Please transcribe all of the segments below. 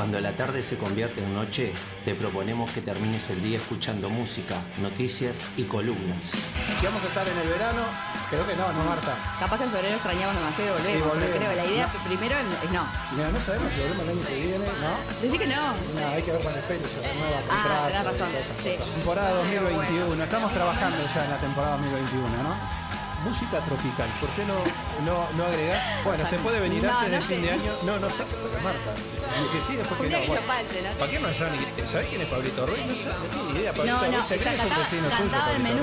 Cuando la tarde se convierte en noche, te proponemos que termines el día escuchando música, noticias y columnas. Si vamos a estar en el verano, creo que no, no Marta. Capaz que en febrero extrañamos demasiado y volvemos, volvemos. pero creo, la idea primero es no. Mira, no sabemos si volvemos el año que viene, ¿no? Decí que no. No, hay que ver con el pelo, se renueva Ah, tenés razón, sí. cosas. Temporada Pero 2021, estamos trabajando ya en la temporada 2021, ¿no? Música tropical, ¿por qué no, no, no agregás? Bueno, se puede venir No, antes no del sé. fin de año. No, no sé, pero Marta. Y que sí, después que no. Bueno. yo falte, ¿no? ¿Para qué no saben? ¿Sabés quién es Pablito Ruiz? No, sé, no tiene idea. Pablito No, no, Ruiz se cree que es un vecino suyo. el menú.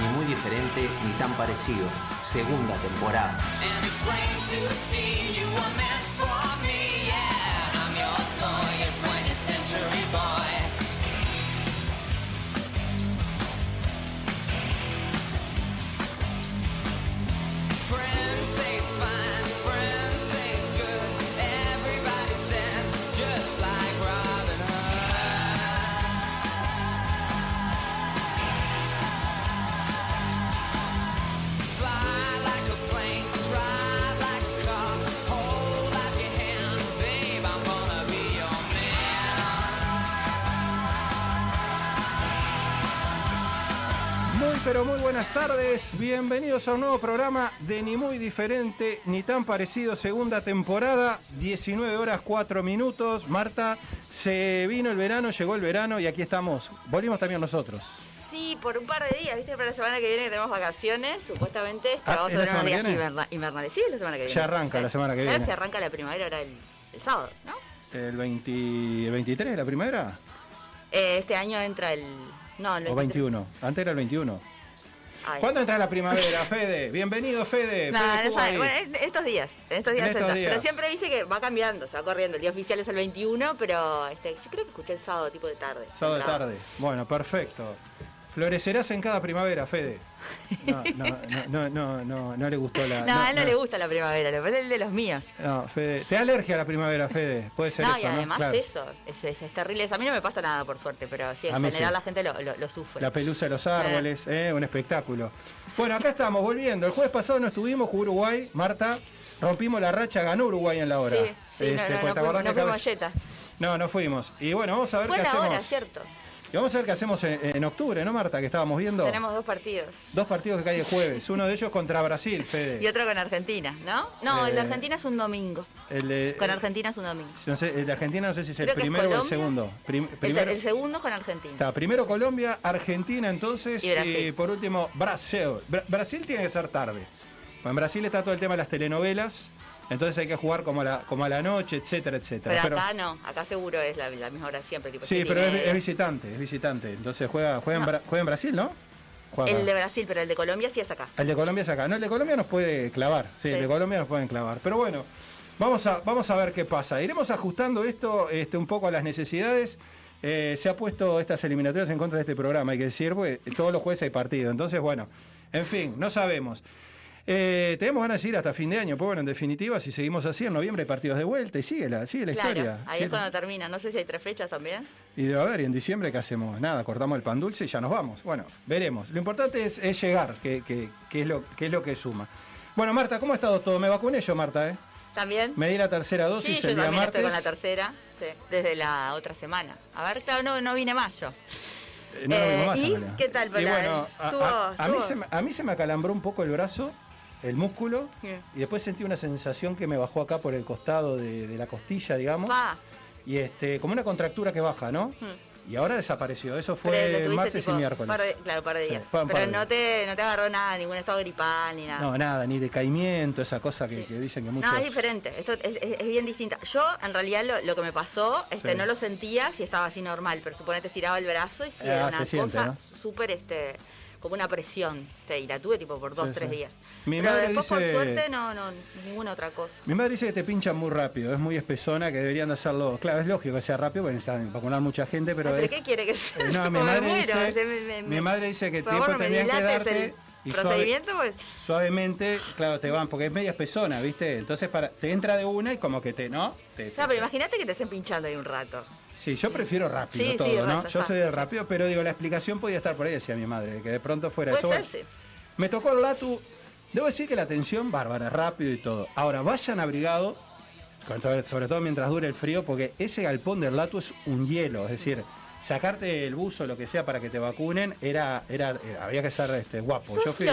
Ni muy diferente ni tan parecido. Segunda temporada. and pero muy buenas tardes, bienvenidos a un nuevo programa de Ni Muy Diferente ni tan parecido, segunda temporada, 19 horas 4 minutos. Marta, se vino el verano, llegó el verano y aquí estamos. Volvimos también nosotros. Sí, por un par de días, ¿viste? Para la semana que viene que tenemos vacaciones, supuestamente. Ah, vamos ¿es a la tener que días invernales. Sí, la semana que viene. Ya arranca Sí. la semana que Ahora viene. se arranca la primavera, ahora el, el sábado, ¿no? ¿El, 20, el 23 la primavera? Eh, este año entra el. No, el ¿O 21? Antes era el 21. ¿Cuándo entra la primavera, Fede? Bienvenido, Fede. No, Fede no sabe. Bueno, es- estos días, en estos días En estos días. Pero siempre viste que va cambiando, se va corriendo. El día oficial es el 21, pero este, yo creo que escuché el sábado, tipo de tarde. Sábado de tarde. Bueno, perfecto. Florecerás en cada primavera, Fede. No, no, no, no, no, no, no le gustó la. No, a él no, le gusta la primavera, pasa es el de los míos. No, Fede. ¿Te da alergia a la primavera, Fede? Puede ser No, eso, y además eso, es, terrible. A mí no me pasa nada, por suerte, pero sí, en general la gente lo, sufre. La pelusa de los árboles, eh, un espectáculo. Bueno, acá estamos, volviendo. El jueves pasado no estuvimos, jugó Uruguay, Marta. Rompimos la racha, ganó Uruguay en la hora. Sí, no, Este, no, pues, no ¿te acordás fuimos, que no fuimos. No, no. Y bueno, vamos a ver qué hacemos. hora, ¿cierto? Y vamos a ver qué hacemos en, en octubre, ¿no, Marta? Que estábamos viendo. Tenemos dos partidos. Dos partidos que caen el jueves. Uno de ellos contra Brasil, Fede. Y otro con Argentina, ¿no? No, el de Eh, Argentina es un domingo. El de, Con Argentina es un domingo. No sé, el de Argentina no sé si es el es primero o el segundo. Prim- El, primero, el segundo con Argentina. está, primero Colombia, Argentina entonces Y Brasil. por último Brasil. Bra- Brasil tiene que ser tarde. En Brasil está todo el tema de las telenovelas, entonces hay que jugar como a la, como a la noche, etcétera, etcétera. Pero acá no, acá seguro es la, la misma hora siempre. Tipo sí, pero es, visitante, es visitante. Entonces juega, juega, en. Bra- juega en Brasil, ¿no? Juega- El de Brasil, pero el de Colombia sí es acá. El de Colombia es acá. No, el de Colombia nos puede clavar. Sí, el de Colombia nos pueden clavar. Pero bueno, vamos a, vamos a ver qué pasa. Iremos ajustando esto este, un poco a las necesidades. Eh, se ha puesto estas eliminatorias en contra de este programa, hay que decir, porque todos los jueves hay partido. Entonces, bueno, en fin, no sabemos. Eh, tenemos ganas de ir hasta fin de año, pues bueno, en definitiva, si seguimos así, en noviembre hay partidos de vuelta y sigue la, sigue la Claro, historia. ahí Sigue- es cuando termina. No sé si hay tres fechas también. y debe haber, y en diciembre, ¿qué hacemos? Nada, cortamos el pan dulce y ya nos vamos. Bueno, veremos. Lo importante es, es llegar, que, que- que es lo, que es lo que suma. Bueno, Marta, ¿cómo ha estado todo? Me vacuné yo, Marta, ¿eh? ¿También? Me di la tercera dosis Sí, yo el día martes. estoy con la tercera, sí, desde la otra semana. A ver, claro, no, no vine más yo. Eh, no, Eh, más, ¿y en realidad. qué tal, Y Polar? bueno, a, Estuvo- a- a mí se me, a mí se me acalambró un poco el brazo, el músculo, y después sentí una sensación que me bajó acá por el costado de, de la costilla, digamos. Y este, como una contractura que baja, ¿no? Hmm. Y ahora desapareció. Eso fue martes tipo y miércoles. par de- claro, par de días. par pero de no te, no te agarró nada, ningún estado gripal ni nada. No, nada, ni decaimiento, esa cosa que, Sí. que dicen que muchos. No, es diferente, esto es, es- es bien distinta. Yo, en realidad, lo, lo que me pasó, este, Sí. no lo sentía si estaba así normal, pero suponete estiraba el brazo y sí, Ah, era una cosa ¿no? súper, este, como una presión. y la tuve tipo por dos, Sí, tres sí. días. Mi pero madre después, dice- por suerte, no, no, ninguna otra cosa. Mi madre dice que te pinchan muy rápido, es muy espesona, que deberían de hacerlo. Claro, es lógico que sea rápido porque necesitan vacunar mucha gente, pero. ¿Pero es- qué quiere que sea? Eh, no, mi madre dice- o sea, me- me- mi madre dice que tiempo tenían que darte el y suave- procedimiento, pues, Suavemente, claro, te van, porque es media espesona, ¿viste? Entonces para, te entra de una y como que te, ¿no? Te- No, te- pero imagínate que te estén pinchando ahí un rato. Sí, yo prefiero rápido Sí, sí, todo, ¿no? Yo soy del rápido, pero digo, la explicación podía estar por ahí, decía mi madre, que de pronto fuera eso. Bueno. Me tocó el latu. Debo decir que la atención, bárbara, rápido y todo. Ahora, vayan abrigado, sobre todo mientras dure el frío, porque ese galpón del Latu es un hielo, es decir, sacarte el buzo, lo que sea, para que te vacunen, era, era, era- había que ser este, guapo. Sos Yo fui-.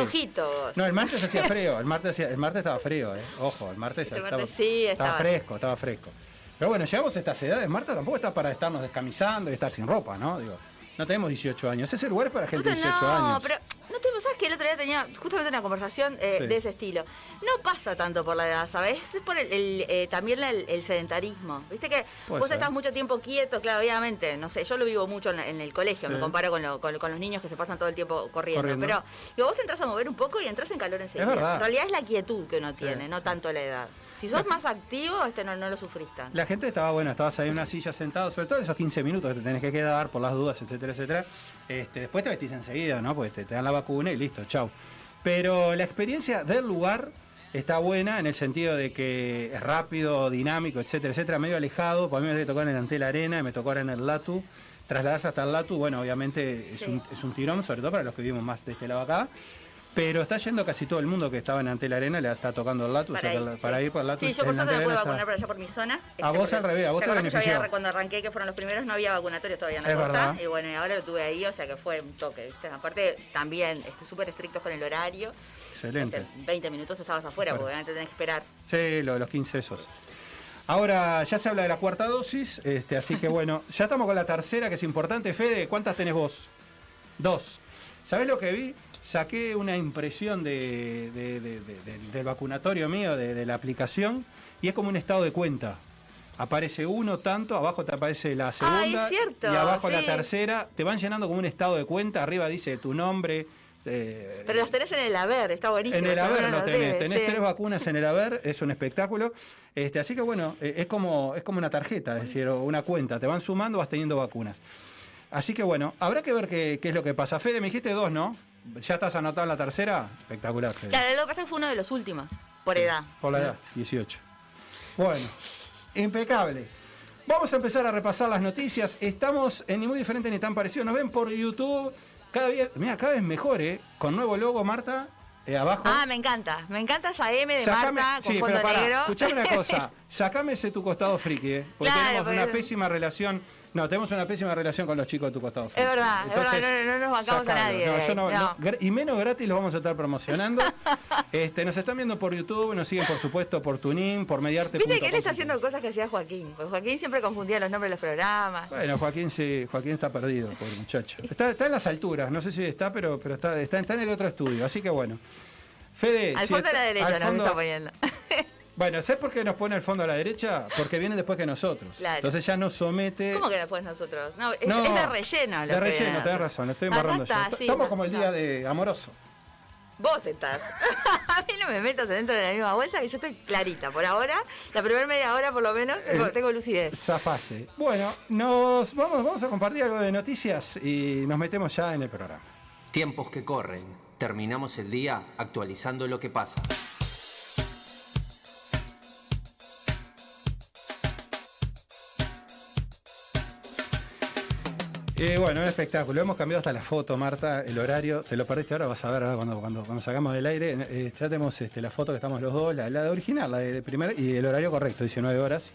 No, el martes hacía frío, el martes, hacía- el martes estaba frío, eh. ojo, el martes, El estaba, martes sí, estaba estaba. fresco, estaba fresco. Pero bueno, llegamos a estas edades, Marta tampoco está para estarnos descamisando y estar sin ropa, ¿no? Digo, no tenemos 18 años, ese lugar es para gente de Justo 18 no, años. pero no te sabes que el otro día tenía justamente una conversación eh, Sí. de ese estilo. No pasa tanto por la edad, ¿sabes? Es por el, el, eh, también el, el sedentarismo. Viste que Puede vos ser. estás mucho tiempo quieto, claro, obviamente. No sé, yo lo vivo mucho en, en el colegio, Sí. me comparo con, lo- con- con los niños que se pasan todo el tiempo corriendo. Corriendo. Pero digo, vos te entras a mover un poco y entras en calor enseguida. En realidad es la quietud que uno Sí, tiene, no tanto la edad. Si sos más activo, este no, no lo sufrís tanto. La gente estaba buena, estabas ahí en una silla sentado, sobre todo esos 15 minutos que te tenés que quedar por las dudas, etcétera, etcétera. Este, después te vestís enseguida, ¿no? Porque te, te dan la vacuna y listo, chau. Pero la experiencia del lugar está buena en el sentido de que es rápido, dinámico, etcétera, etcétera, medio alejado. Para mí me tocó en el Antel Arena, me tocó ahora en el Latu. Trasladarse hasta el Latu, bueno, obviamente es, Sí. un, es un tirón, sobre todo para los que vivimos más de este lado acá. Pero está yendo casi todo el mundo que estaba en Antel Arena, le está tocando el Latu, o sea, que la- para ir por el Latu. Sí, yo por suerte me pude vacunar por allá por mi zona. A vos al revés, a vos te yo había- benefició? cuando arranqué, que fueron los primeros, no había vacunatorio todavía en la Es verdad. Y bueno, ahora lo tuve ahí, o sea que fue un toque, ¿viste? Aparte, también este, súper estrictos con el horario. Excelente. Este, 20 minutos estabas afuera, porque obviamente tenés que esperar. Sí, lo de los 15 esos. Ahora ya se habla de la cuarta dosis, este, así que bueno, ya estamos con la tercera, que es importante. Fede, ¿cuántas tenés vos? Dos. ¿Sabés lo que vi? Saqué una impresión de, de- de- de- del- vacunatorio mío, de, la aplicación, y es como un estado de cuenta. Aparece uno tanto, abajo te aparece la segunda Ah, es cierto, y abajo la tercera. Te van llenando como un estado de cuenta, arriba dice tu nombre. eh, Pero las tenés en el haber, está buenísimo. en el haber no tenés, tenés sí. tres vacunas en el haber, es un espectáculo. Este, así que bueno, eh, es como, es como una tarjeta, es decir, una cuenta, te van sumando, vas teniendo vacunas. Así que bueno, habrá que ver qué, qué es lo que pasa. Fede, me dijiste dos, ¿no? ¿Ya estás anotado en la tercera? Espectacular, Fede. Claro, lo que pasa es que fue uno de los últimos, por edad. Por la edad, 18. Bueno, impecable. Vamos a empezar a repasar las noticias. Estamos en ni muy diferente ni tan parecido. Nos ven por YouTube. Cada vez, mira, cada vez mejor, ¿eh? Con nuevo logo, Marta, eh, abajo. Ah, me encanta. Me encanta esa M de Sacame- Marta con sí, fondo pero pará, negro. escuchame una cosa. Sacame ese tu costado friki, ¿eh? Porque Claro, tenemos porque- una pésima relación. No, tenemos una pésima relación con los chicos de tu costado. Es verdad, es verdad, no- no nos bancamos a nadie No, yo no- gra- y menos gratis los vamos a estar promocionando. este, nos están viendo por YouTube, nos siguen por supuesto por Tunin, por mediarte. Viste que él está haciendo cosas que hacía Joaquín. Porque Joaquín siempre confundía los nombres de los programas. Bueno, Joaquín, sí, Joaquín está perdido, por muchacho. Está, está en las alturas, no sé si está, pero, pero está, está, está en el otro estudio, así que bueno. Fede, Al si fondo a la derecha nos fondo- está poniendo. Bueno, ¿sabes por qué nos pone al fondo a la derecha? Porque viene después que nosotros. Claro. Entonces ya nos somete. ¿Cómo que después nosotros? No, es, No, es de relleno. lo De relleno, tenés razón, lo estoy embarrando está, yo. sí, Estamos no, como el no. día de amoroso. Vos estás. a mí no me metas dentro de la misma bolsa que yo estoy clarita. Por ahora, la primera media hora por lo menos, tengo, Eh, tengo lucidez. Zafaste. Bueno, nos vamos, vamos a compartir algo de noticias y nos metemos ya en el programa. Tiempos que corren. Terminamos el día actualizando lo que pasa. Eh, bueno, un espectáculo. Hemos cambiado hasta la foto, Marta, el horario. Te lo perdiste ahora, vas a ver ahora cuando, cuando, cuando sacamos del aire. Eh, ya tenemos este, la foto que estamos los dos, la, la original, la de, de primer, y el horario correcto, 19 horas.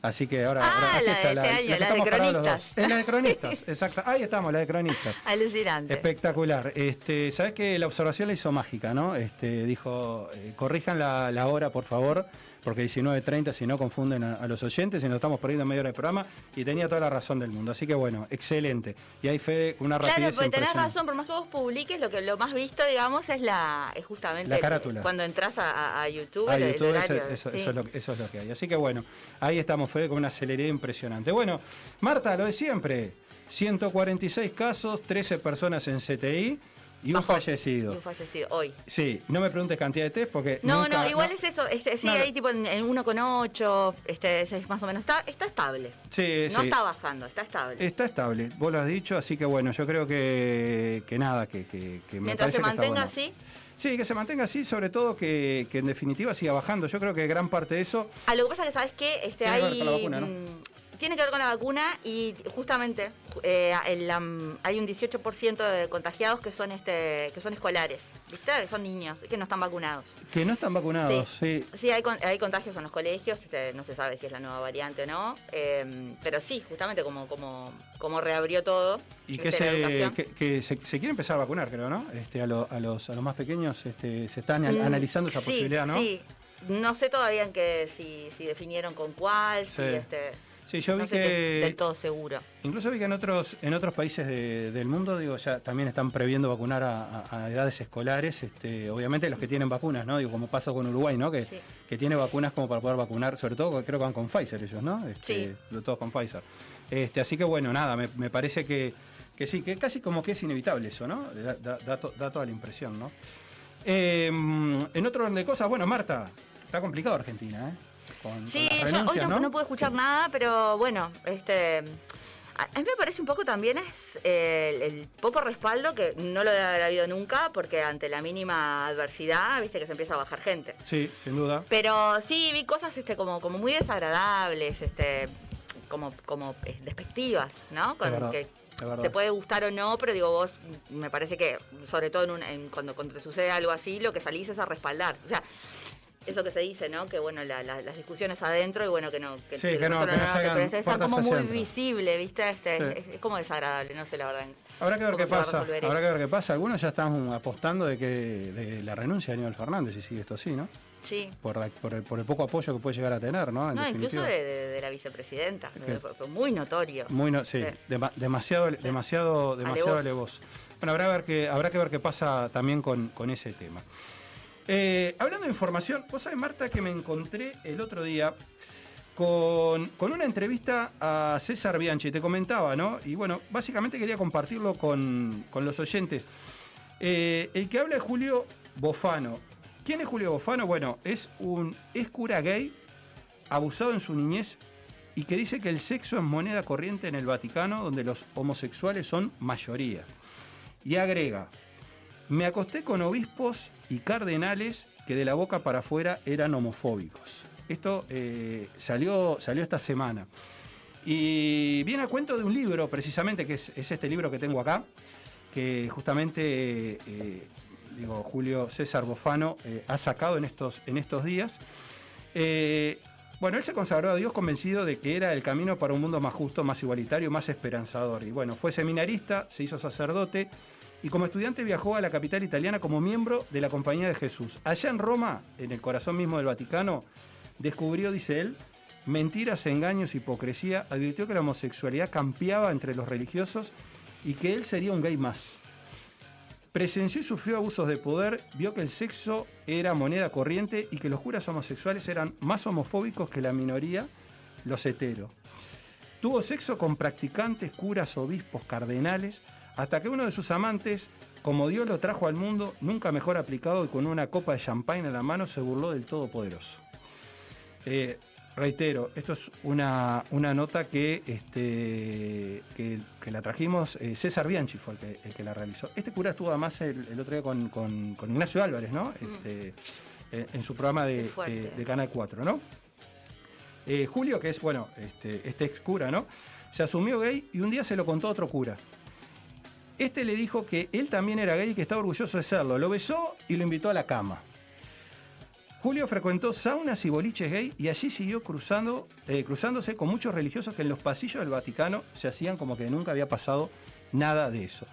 Así que ahora. Ah, ahora la esta de es este año, la de cronistas. dos. Es la de cronistas, exacto. Ahí estamos, la de cronistas. Alucinante. Espectacular. Este, Sabes que la observación la hizo mágica, ¿no? Este, dijo, eh, corrijan la, la hora, por favor, porque 19.30 si no confunden a, a los oyentes y nos estamos perdiendo media hora de programa y tenía toda la razón del mundo. Así que bueno, excelente. Y ahí Fede, una Claro, rapidez porque tenés razón, por más que vos publiques, lo que lo más visto, digamos, es la es justamente La carátula. cuando entras a, a- a YouTube, Ah, el- el YouTube, eso, horario, eso- sí. eso es lo, que- eso es lo que hay. Así que bueno, ahí estamos, Fede, con una celeridad impresionante. Bueno, Marta, lo de siempre. 146 casos, 13 personas en CTI y un fallecido. Y un fallecido hoy. Sí, no me preguntes cantidad de test porque. No, nunca- no, igual es eso, este, sí, No, no. ahí tipo en, en 1,8, este, es más o menos, está, está estable. Sí, No sí. está bajando, está estable. Está estable, vos lo has dicho, así que bueno, yo creo que, que nada, que, que, que me Mientras se que está mantenga bueno. así, Sí, que se mantenga así, sobre todo que, que en definitiva siga bajando. Yo creo que gran parte de eso. Ah, lo que pasa es que, ¿sabes? Este, que ver hay, con la vacuna, ¿no? Tiene que ver con la vacuna y justamente eh, el, am, hay un 18% de contagiados que son este que son escolares, ¿viste? Que son niños que no están vacunados. Que no están vacunados, sí. Sí, hay, con- hay contagios en los colegios, este, no se sabe si es la nueva variante o no, eh, pero sí, justamente como, como, como reabrió todo. Y que, se, que, que se, se quiere empezar a vacunar, creo, ¿no? Este, a, lo- a los, a los más pequeños este, se están Mm, analizando esa sí, posibilidad, ¿no? Sí, no sé todavía en qué, si, si definieron con cuál, si Sí. este, Sí, yo vi si que es del todo seguro. Incluso vi que en otros, en otros países de- del mundo, digo, ya también están previendo vacunar a, a- a edades escolares, este, obviamente los que tienen vacunas, ¿no? Digo, como pasa con Uruguay, ¿no? Que, Sí. que tiene vacunas como para poder vacunar, sobre todo creo que van con Pfizer ellos, ¿no? Este, Todos con Pfizer. Este, así que bueno, nada, me, me parece que, que sí, que casi como que es inevitable eso, ¿no? Da, da- da to- da toda la impresión, ¿no? Eh, en otro orden de cosas, bueno, Marta, está complicado Argentina, ¿eh? Con, con Sí, yo hoy no, no pude escuchar nada, pero bueno, este. A mí me parece un poco también es eh, el, el poco respaldo que no lo debe haber habido nunca, porque ante la mínima adversidad, viste que se empieza a bajar gente. Sí, sin duda. Pero sí vi cosas este como, como muy desagradables, este, como, como eh, despectivas, ¿no? Es verdad, que te puede gustar o no, pero digo, vos me parece que, sobre todo en un- en cuando, cuando te sucede algo así, lo que salís es a respaldar. O sea, eso que se dice, ¿no? Que bueno, la- la- las discusiones adentro y bueno, que no. Que, Sí, que no, que no hagan pero este está como muy adentro. visible, ¿viste? Este, Sí. es, es como desagradable, no sé la verdad. Habrá que ver ¿Cómo qué pasa. Habrá eso? que ver qué pasa. Algunos ya están apostando de que de la renuncia de Aníbal Fernández si sigue esto así, ¿no? Sí. Por, la- por el, por el poco apoyo que puede llegar a tener, ¿no? En No, incluso de, de- de la vicepresidenta. que- muy notorio. Muy no, sí, Sí. dema- demasiado, demasiado, demasiado. Bueno, habrá, ver que, habrá que ver qué pasa también con, con ese tema. Eh, hablando de información, vos sabés, Marta, que me encontré el otro día con, con una entrevista a César Bianchi, te comentaba, ¿no? Y bueno, básicamente quería compartirlo con, con los oyentes. Eh, el que habla es Julio Bofano. ¿Quién es Julio Bofano? Bueno, es un es cura gay, abusado en su niñez y que dice que el sexo es moneda corriente en el Vaticano, donde los homosexuales son mayoría. Y agrega, me acosté con obispos y cardenales que de la boca para afuera eran homofóbicos. Esto eh, salió, salió esta semana. Y viene a cuento de un libro, precisamente, que es, es este libro que tengo acá, que justamente, eh, digo, Julio César Bofano eh, ha sacado en estos, en estos días. Bueno, él se consagró a Dios convencido de que era el camino para un mundo más justo, más igualitario, más esperanzador. Y bueno, fue seminarista, se hizo sacerdote y como estudiante viajó a la capital italiana como miembro de la Compañía de Jesús. Allá en Roma, en el corazón mismo del Vaticano, descubrió, dice él, mentiras, engaños, hipocresía, advirtió que la homosexualidad campeaba entre los religiosos y que él sería un gay más. Presenció y sufrió abusos de poder, vio que el sexo era moneda corriente y que los curas homosexuales eran más homofóbicos que la minoría, los heteros. Tuvo sexo con practicantes, curas, obispos, cardenales, hasta que uno de sus amantes, como Dios lo trajo al mundo, nunca mejor aplicado y con una copa de champagne en la mano, se burló del Todopoderoso. Eh, reitero, esto es una, una nota que, este, que, que la trajimos, eh, César Bianchi fue el que, el que la realizó. Este cura estuvo además el, el otro día con, con- con Ignacio Álvarez, ¿no? Este, eh, en su programa de, de Canal 4, ¿no? Eh, Julio, que es, bueno, este, este ex cura, ¿no? Se asumió gay y un día se lo contó a otro cura. Este le dijo que él también era gay y que estaba orgulloso de serlo. Lo besó y lo invitó a la cama. Julio frecuentó saunas y boliches gay y allí siguió cruzando, eh, cruzándose con muchos religiosos que en los pasillos del Vaticano se hacían como que nunca había pasado nada de eso.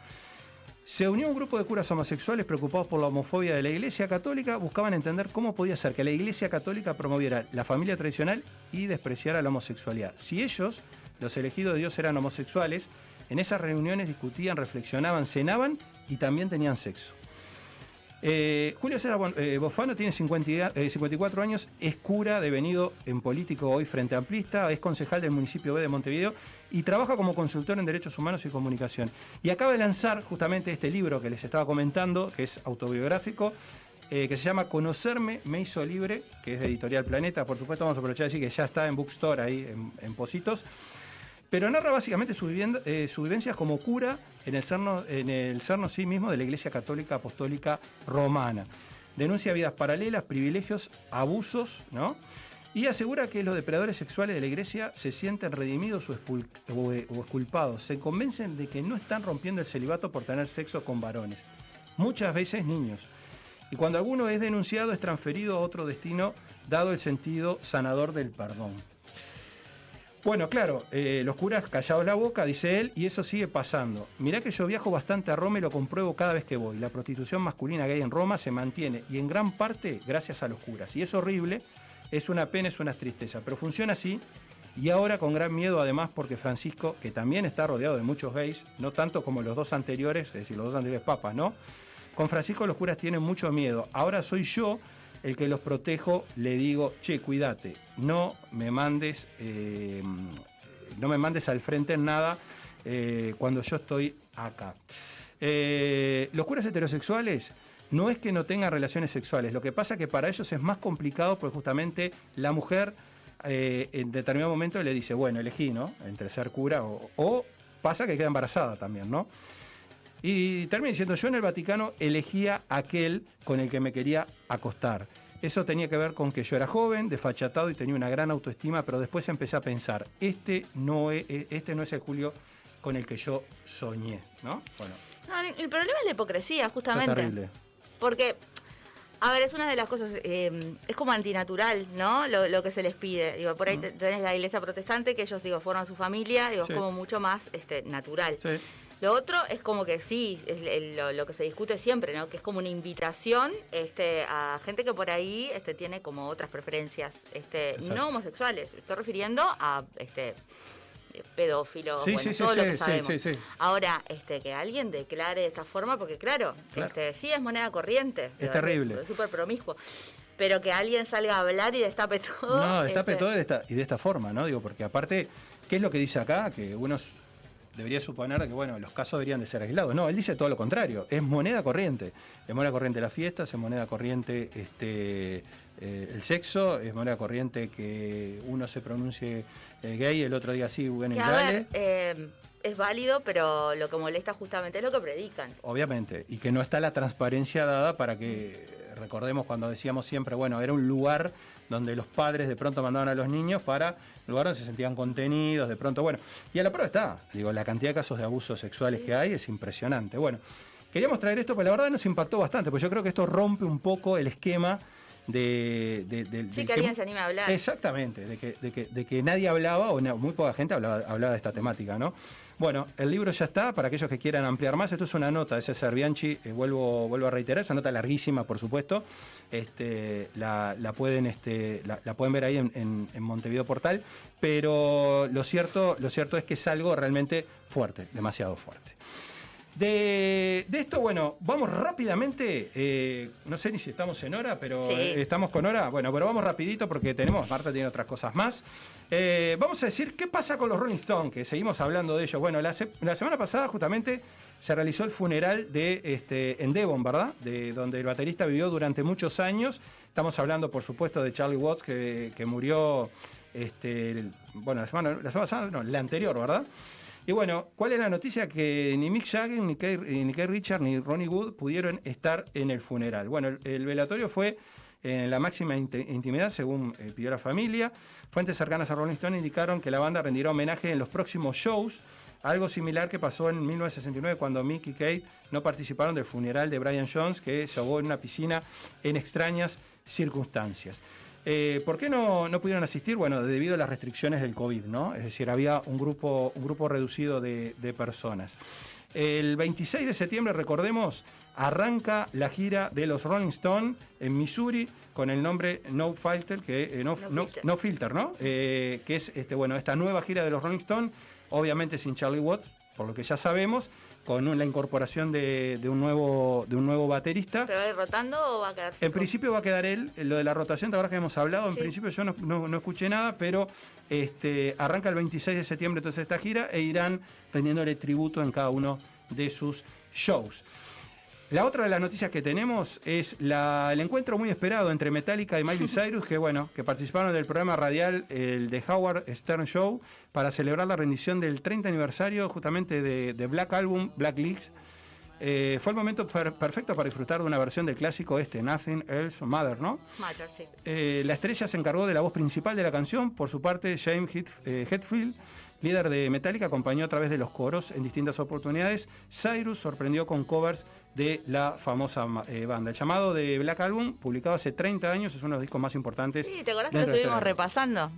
Se unió a un grupo de curas homosexuales preocupados por la homofobia de la Iglesia Católica, buscaban entender cómo podía ser que la Iglesia Católica promoviera la familia tradicional y despreciara la homosexualidad. Si ellos, los elegidos de Dios, eran homosexuales, en esas reuniones discutían, reflexionaban, cenaban y también tenían sexo. Eh, Julio César eh, Bofano tiene 50 y- eh, 54 años, es cura, devenido en político hoy frente amplista, es concejal del municipio B de Montevideo y trabaja como consultor en derechos humanos y comunicación. Y acaba de lanzar justamente este libro que les estaba comentando, que es autobiográfico, eh, que se llama Conocerme me hizo libre, que es de Editorial Planeta. Por supuesto, vamos a aprovechar y decir que ya está en Bookstore ahí, en, en Positos. Pero narra básicamente sus vivienda- eh, vivencias como cura en el, cerno, en el sí mismo de la Iglesia Católica Apostólica Romana. Denuncia vidas paralelas, privilegios, abusos, ¿no? y asegura que los depredadores sexuales de la iglesia se sienten redimidos o, o- o exculpados. Se convencen de que no están rompiendo el celibato por tener sexo con varones, muchas veces niños. Y cuando alguno es denunciado es transferido a otro destino, dado el sentido sanador del perdón. Bueno, claro, eh, los curas callados la boca, dice él, y eso sigue pasando. Mirá que yo viajo bastante a Roma y lo compruebo cada vez que voy. La prostitución masculina que hay en Roma se mantiene, y en gran parte gracias a los curas. Y es horrible, es una pena, es una tristeza, pero funciona así. Y ahora con gran miedo además porque Francisco, que también está rodeado de muchos gays, no tanto como los dos anteriores, es decir, los dos anteriores papas, ¿no? Con Francisco los curas tienen mucho miedo. Ahora soy yo el que los protejo, le digo, che, cuídate, no me mandes, eh, no me mandes al frente en nada eh, cuando yo estoy acá. Eh, los curas heterosexuales no es que no tengan relaciones sexuales, lo que pasa es que para ellos es más complicado porque justamente la mujer en determinado momento le dice, bueno, elegí, ¿no? Entre ser cura o pasa que queda embarazada también, ¿no? Y termina diciendo, yo en el Vaticano elegía aquel con el que me quería acostar. Eso tenía que ver con que yo era joven, desfachatado y tenía una gran autoestima, pero después empecé a pensar, este no es, este no es el Julio con el que yo soñé, ¿no? Bueno, No, el problema es la hipocresía, justamente. terrible. Porque, a ver, es una de las cosas, eh, es como antinatural, ¿no? Lo, lo que se les pide. Digo, por ahí te- tenés la iglesia protestante, que ellos, digo, forman su familia, digo, Sí. es como mucho más este, natural. Sí. Lo otro es como que sí, es lo, lo que se discute siempre, ¿no? Que es como una invitación este, a gente que por ahí este, tiene como otras preferencias este, Exacto. no homosexuales. Estoy refiriendo a este, pedófilos, Sí, bueno, sí, sí, todo lo que sabemos. Ahora, este, que alguien declare de esta forma, porque claro, Claro. Este, sí es moneda corriente. Es terrible. Es súper promiscuo. Pero que alguien salga a hablar y destape todo. No, destape este, todo de esta, y de esta forma, ¿no? Digo, porque aparte, ¿qué es lo que dice acá? Que uno debería suponer que, bueno, los casos deberían de ser aislados. No, él dice todo lo contrario. Es moneda corriente. Es moneda corriente las fiestas, es moneda corriente este, eh, el sexo, es moneda corriente que uno se pronuncie eh, gay, el otro diga sí, bueno, y dale. ver, eh, es válido, pero lo que molesta justamente es lo que predican. Obviamente, y que no está la transparencia dada para que, recordemos cuando decíamos siempre, bueno, era un lugar donde los padres de pronto mandaban a los niños para lugar donde se sentían contenidos, de pronto, bueno, y a la prueba está, digo, la cantidad de casos de abusos sexuales que hay es impresionante. Bueno, queríamos traer esto, pero la verdad nos impactó bastante, porque yo creo que esto rompe un poco el esquema de... de- de- Sí, que alguien se anime a hablar. Exactamente, de que, de que- de que nadie hablaba, o muy poca gente hablaba, hablaba de esta temática, ¿no? Bueno, el libro ya está, para aquellos que quieran ampliar más, esto es una nota de César Bianchi, eh, vuelvo, vuelvo a reiterar, es una nota larguísima, por supuesto, este, la, la pueden, este, la, pueden ver ahí en, en- en Montevideo Portal, pero lo cierto, lo cierto es que es algo realmente fuerte, demasiado fuerte. De, de esto, bueno, vamos rápidamente, eh, no sé ni si estamos en hora, pero Sí. eh, estamos con hora, bueno, pero vamos rapidito porque tenemos, Marta tiene otras cosas más. Eh, vamos a decir qué pasa con los Rolling Stones, que seguimos hablando de ellos. Bueno, la, se- la semana pasada justamente se realizó el funeral de este, en Devon, ¿verdad? De donde el baterista vivió durante muchos años. Estamos hablando, por supuesto, de Charlie Watts, que, que murió, este, el- bueno, la semana, la semana pasada, no, la anterior, ¿verdad? Y bueno, ¿cuál es la noticia? Que ni Mick Jagger, ni Keith, ni Keith Richard, ni Ronnie Wood pudieron estar en el funeral. Bueno, el, el velatorio fue en la máxima intimidad, según eh, pidió la familia. Fuentes cercanas a Rolling Stone indicaron que la banda rendirá homenaje en los próximos shows, algo similar que pasó en 1969 cuando Mick y Kate no participaron del funeral de Brian Jones, que se ahogó en una piscina en extrañas circunstancias. Eh, ¿Por qué no, no pudieron asistir? Bueno, debido a las restricciones del COVID, ¿no? Es decir, había un grupo, un grupo reducido de, de personas. El 26 de septiembre, recordemos, arranca la gira de los Rolling Stones en Missouri con el nombre No Filter, que, eh, no, No Filter. no Filter, ¿no? Eh, que es este, bueno, esta nueva gira de los Rolling Stones, obviamente sin Charlie Watts, por lo que ya sabemos, con la incorporación de, de un nuevo, de un nuevo baterista. ¿Se va a ir rotando o va a quedar En principio va a quedar él, eh, lo de la rotación, ¿te que hemos hablado? En Sí. principio yo no, no- no escuché nada, pero este, arranca el 26 de septiembre entonces esta gira e irán rendiéndole tributo en cada uno de sus shows. La otra de las noticias que tenemos es la- el encuentro muy esperado entre Metallica y Miley Cyrus, que bueno, que participaron del programa radial el de Howard Stern Show para celebrar la rendición del 30 aniversario justamente de, de Black Album, Black Leaks. eh, fue el momento per- perfecto para disfrutar de una versión del clásico este, Nothing Else Matter, ¿no? Matter, sí. Eh, la estrella se encargó de la voz principal de la canción. Por su parte, James eh, Hetfield, líder de Metallica, acompañó a través de los coros en distintas oportunidades. Cyrus sorprendió con covers de la famosa eh, banda. El llamado de Black Album, publicado hace 30 años, es uno de los discos más importantes. Sí, ¿te acordás que lo de estuvimos repasando?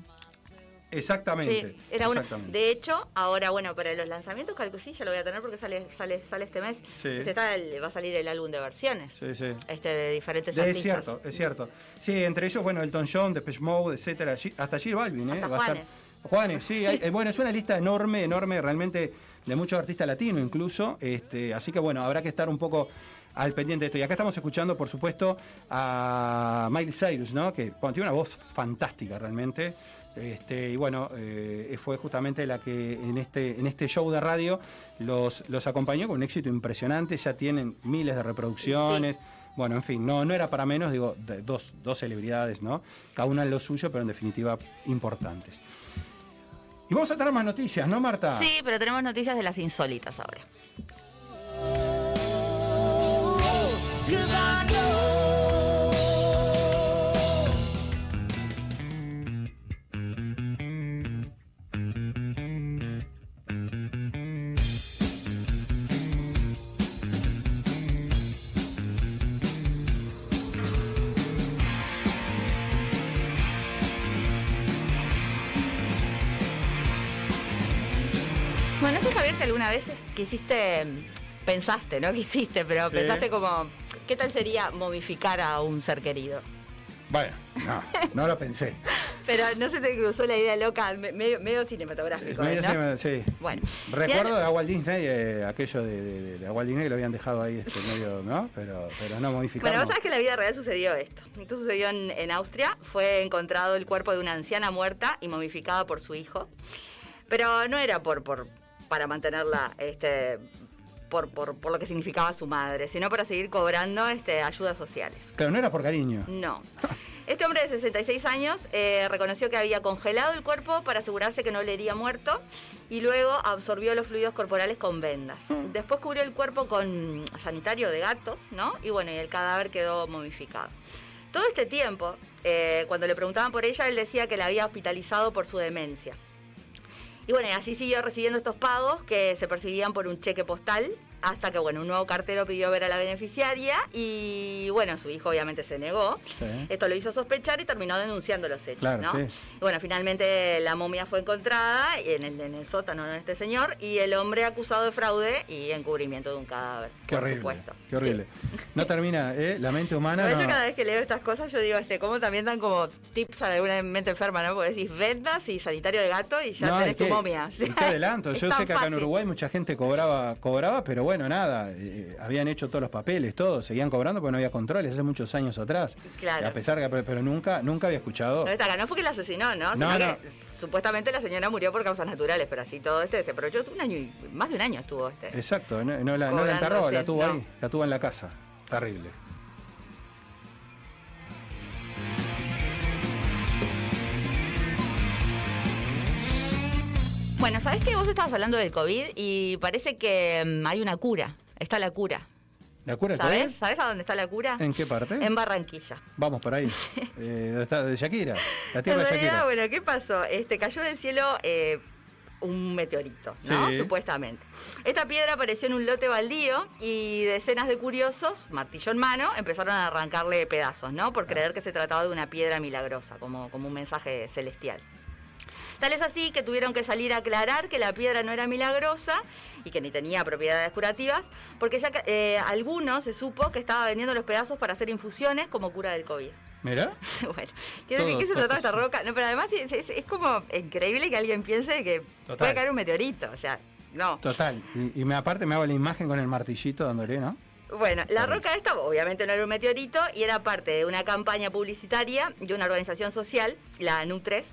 Exactamente. Sí, era uno. exactamente. De hecho, ahora, bueno, para los lanzamientos, calculo sí, ya lo voy a tener porque sale, sale, sale este mes. Sí. Este está el- va a salir el álbum de versiones. Sí, sí. Este de diferentes Es artistas. cierto, es cierto. Sí, entre ellos, bueno, Elton John, Depeche Mode, etcétera, hasta Gil Balvin, ¿eh? Hasta Va a estar- Juanes. Juanes, sí, hay- eh, bueno, es una lista enorme, enorme, realmente de muchos artistas latinos incluso, este, así que bueno, habrá que estar un poco al pendiente de esto. Y acá estamos escuchando, por supuesto, a Miley Cyrus, ¿no? Que bueno, tiene una voz fantástica realmente. Este, y bueno, eh, fue justamente la que en este, en este show de radio los, los acompañó con un éxito impresionante, ya tienen miles de reproducciones. Bueno, en fin, no, no era para menos, digo, dos, dos celebridades, ¿no? Cada una en lo suyo, pero en definitiva importantes. Y vamos a tener más noticias, ¿no, Marta? Sí, pero tenemos noticias de las insólitas ahora. Si alguna vez quisiste, pensaste, no quisiste, pero Sí. pensaste como, ¿qué tal sería momificar a un ser querido? Bueno, no, no lo pensé. Pero no se te cruzó la idea loca, me- medio, medio cinematográfico, Medio ¿no? sí. Bueno. Recuerdo de a Walt Disney, eh, aquello de, de, de a Walt Disney que lo habían dejado ahí este, medio, ¿no? Pero, pero no modificamos. Bueno, vos sabés que en la vida real sucedió esto. Esto sucedió en, en Austria. Fue encontrado el cuerpo de una anciana muerta y momificada por su hijo. Pero no era por, por para mantenerla este, por, por, por lo que significaba su madre, sino para seguir cobrando este, ayudas sociales. Claro, no era por cariño. No. Este hombre de 66 años eh, reconoció que había congelado el cuerpo para asegurarse que no le hería muerto y luego absorbió los fluidos corporales con vendas. Después cubrió el cuerpo con sanitario de gatos, ¿no? Y bueno, y el cadáver quedó momificado. Todo este tiempo, eh, cuando le preguntaban por ella, él decía que la había hospitalizado por su demencia. Y bueno, así siguió recibiendo estos pagos que se percibían por un cheque postal hasta que, bueno, un nuevo cartero pidió ver a la beneficiaria y, bueno, su hijo obviamente se negó. Sí. Esto lo hizo sospechar y terminó denunciando los hechos, Claro, ¿no? sí. Y bueno, finalmente la momia fue encontrada en el, en el sótano de este señor y el hombre acusado de fraude y encubrimiento de un cadáver, Qué por horrible. supuesto. Qué horrible. No termina, ¿eh? La mente humana. Pero no- yo cada vez que leo estas cosas, yo digo, este, ¿cómo también dan como tips a una mente enferma, ¿no? Porque decís vendas y sanitario de gato y ya No, tenés y tu momia. y qué adelanto. Yo sé que acá en. Uruguay mucha gente cobraba, cobraba, pero bueno, nada. eh, habían hecho todos los papeles, todo. Seguían cobrando porque no había controles hace muchos años atrás. Claro. A pesar que, pero nunca, nunca había escuchado. No, fue que la asesinó, ¿no? No, Sino no. que supuestamente la señora murió por causas naturales, pero así todo este, este pero yo un año y más de un año estuvo este. Exacto, no, no la, no la enterró, la tuvo ahí, la tuvo en la casa. Terrible. Bueno, ¿sabés que vos estabas hablando del COVID y parece que mm, hay una cura? Está la cura. ¿La cura ¿Sabés? COVID? ¿Sabés a dónde está la cura? ¿En qué parte? En Barranquilla. Vamos por ahí. Eh, ¿dónde está? de Shakira. La tierra En de realidad, Shakira. bueno, ¿qué pasó? Este, cayó del cielo eh, un meteorito, ¿no? Sí. Supuestamente. Esta piedra apareció en un lote baldío y decenas de curiosos, martillo en mano, empezaron a arrancarle pedazos, ¿no? Por creer que se trataba de una piedra milagrosa, como, como un mensaje celestial. Tal es así que tuvieron que salir a aclarar que la piedra no era milagrosa y que ni tenía propiedades curativas, porque ya eh, algunos se supo que estaba vendiendo los pedazos para hacer infusiones como cura del COVID. Mira. bueno, decir Todo- que se trata esta roca. No, pero además es, es- es como increíble que alguien piense que Total. puede caer un meteorito. O sea, no. Total. Y, y me, aparte me hago la imagen con el martillito dándole, ¿no? Bueno, la roca esta obviamente no era un meteorito y era parte de una campaña publicitaria de una organización social, la NUTRES,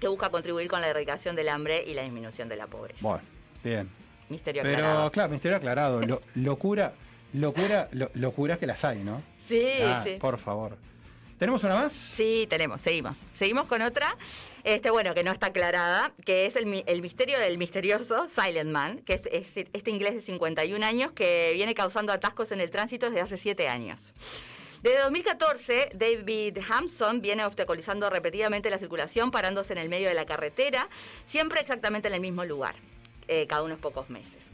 que busca contribuir con la erradicación del hambre y la disminución de la pobreza. Bueno, bien. Misterio Pero aclarado. claro, misterio aclarado. Lo- locura, locura, lo- locuras que las hay, ¿no? Sí, Ah, sí. Por favor. ¿Tenemos una más? Sí, tenemos, seguimos. Seguimos con otra, este, bueno, que no está aclarada, que es el, mi- el misterio del misterioso Silent Man, que es, es este inglés de 51 años que viene causando atascos en el tránsito desde hace 7 años. Desde 2014, David Hampson viene obstaculizando repetidamente la circulación, parándose en el medio de la carretera, siempre exactamente en el mismo lugar, eh, cada unos pocos meses.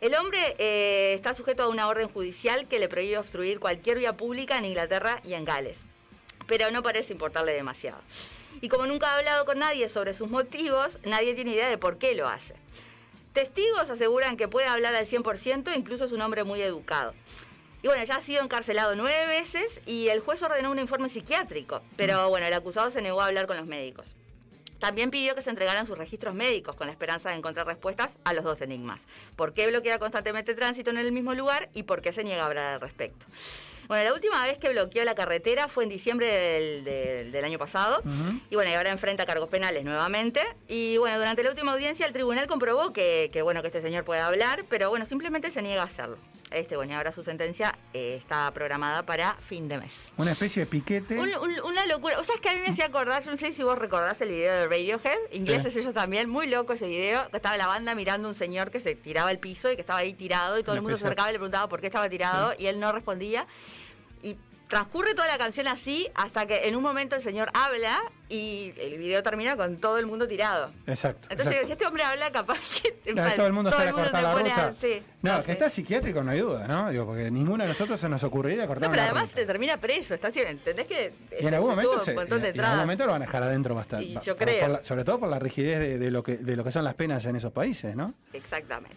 El hombre eh, está sujeto a una orden judicial que le prohíbe obstruir cualquier vía pública en Inglaterra y en Gales, pero no parece importarle demasiado. Y como nunca ha hablado con nadie sobre sus motivos, nadie tiene idea de por qué lo hace. Testigos aseguran que puede hablar al 100%, incluso es un hombre muy educado. Y bueno, ya ha sido encarcelado nueve veces y el juez ordenó un informe psiquiátrico, pero bueno, el acusado se negó a hablar con los médicos. También pidió que se entregaran sus registros médicos con la esperanza de encontrar respuestas a los dos enigmas. ¿Por qué bloquea constantemente tránsito en el mismo lugar y por qué se niega a hablar al respecto? Bueno, la última vez que bloqueó la carretera fue en diciembre del, del- del año pasado. Y bueno, y ahora enfrenta cargos penales nuevamente. Y bueno, durante la última audiencia el tribunal comprobó que, que, bueno, que este señor puede hablar, pero bueno, simplemente se niega a hacerlo. Este, bueno, y ahora su sentencia eh, está programada para fin de mes. Una especie de piquete. Un- un- una locura. O sea, es que a mí me hacía acordar, yo no sé si vos recordás el video de Radiohead, ingleses Sí. ellos también, muy loco ese video, que estaba la banda mirando a un señor que se tiraba al piso y que estaba ahí tirado y todo Una el mundo se acercaba y le preguntaba por qué estaba tirado y él no respondía. Y transcurre toda la canción así hasta que en un momento el señor habla y el video termina con todo el mundo tirado. Exacto. Entonces, exacto. si este hombre habla, capaz que... Ya, todo el mundo sale a cortar la pone ruta. sí, no, no que está psiquiátrico, no hay duda, ¿no? Digo, porque ninguno de nosotros se nos ocurriría cortar No, pero además ruta. te termina preso, está haciendo, ¿entendés que Y en algún momento, se, en algún momento lo van a dejar adentro bastante. Y yo creo. la- sobre todo por la rigidez de, de lo que, de lo que son las penas en esos países, ¿no? Exactamente.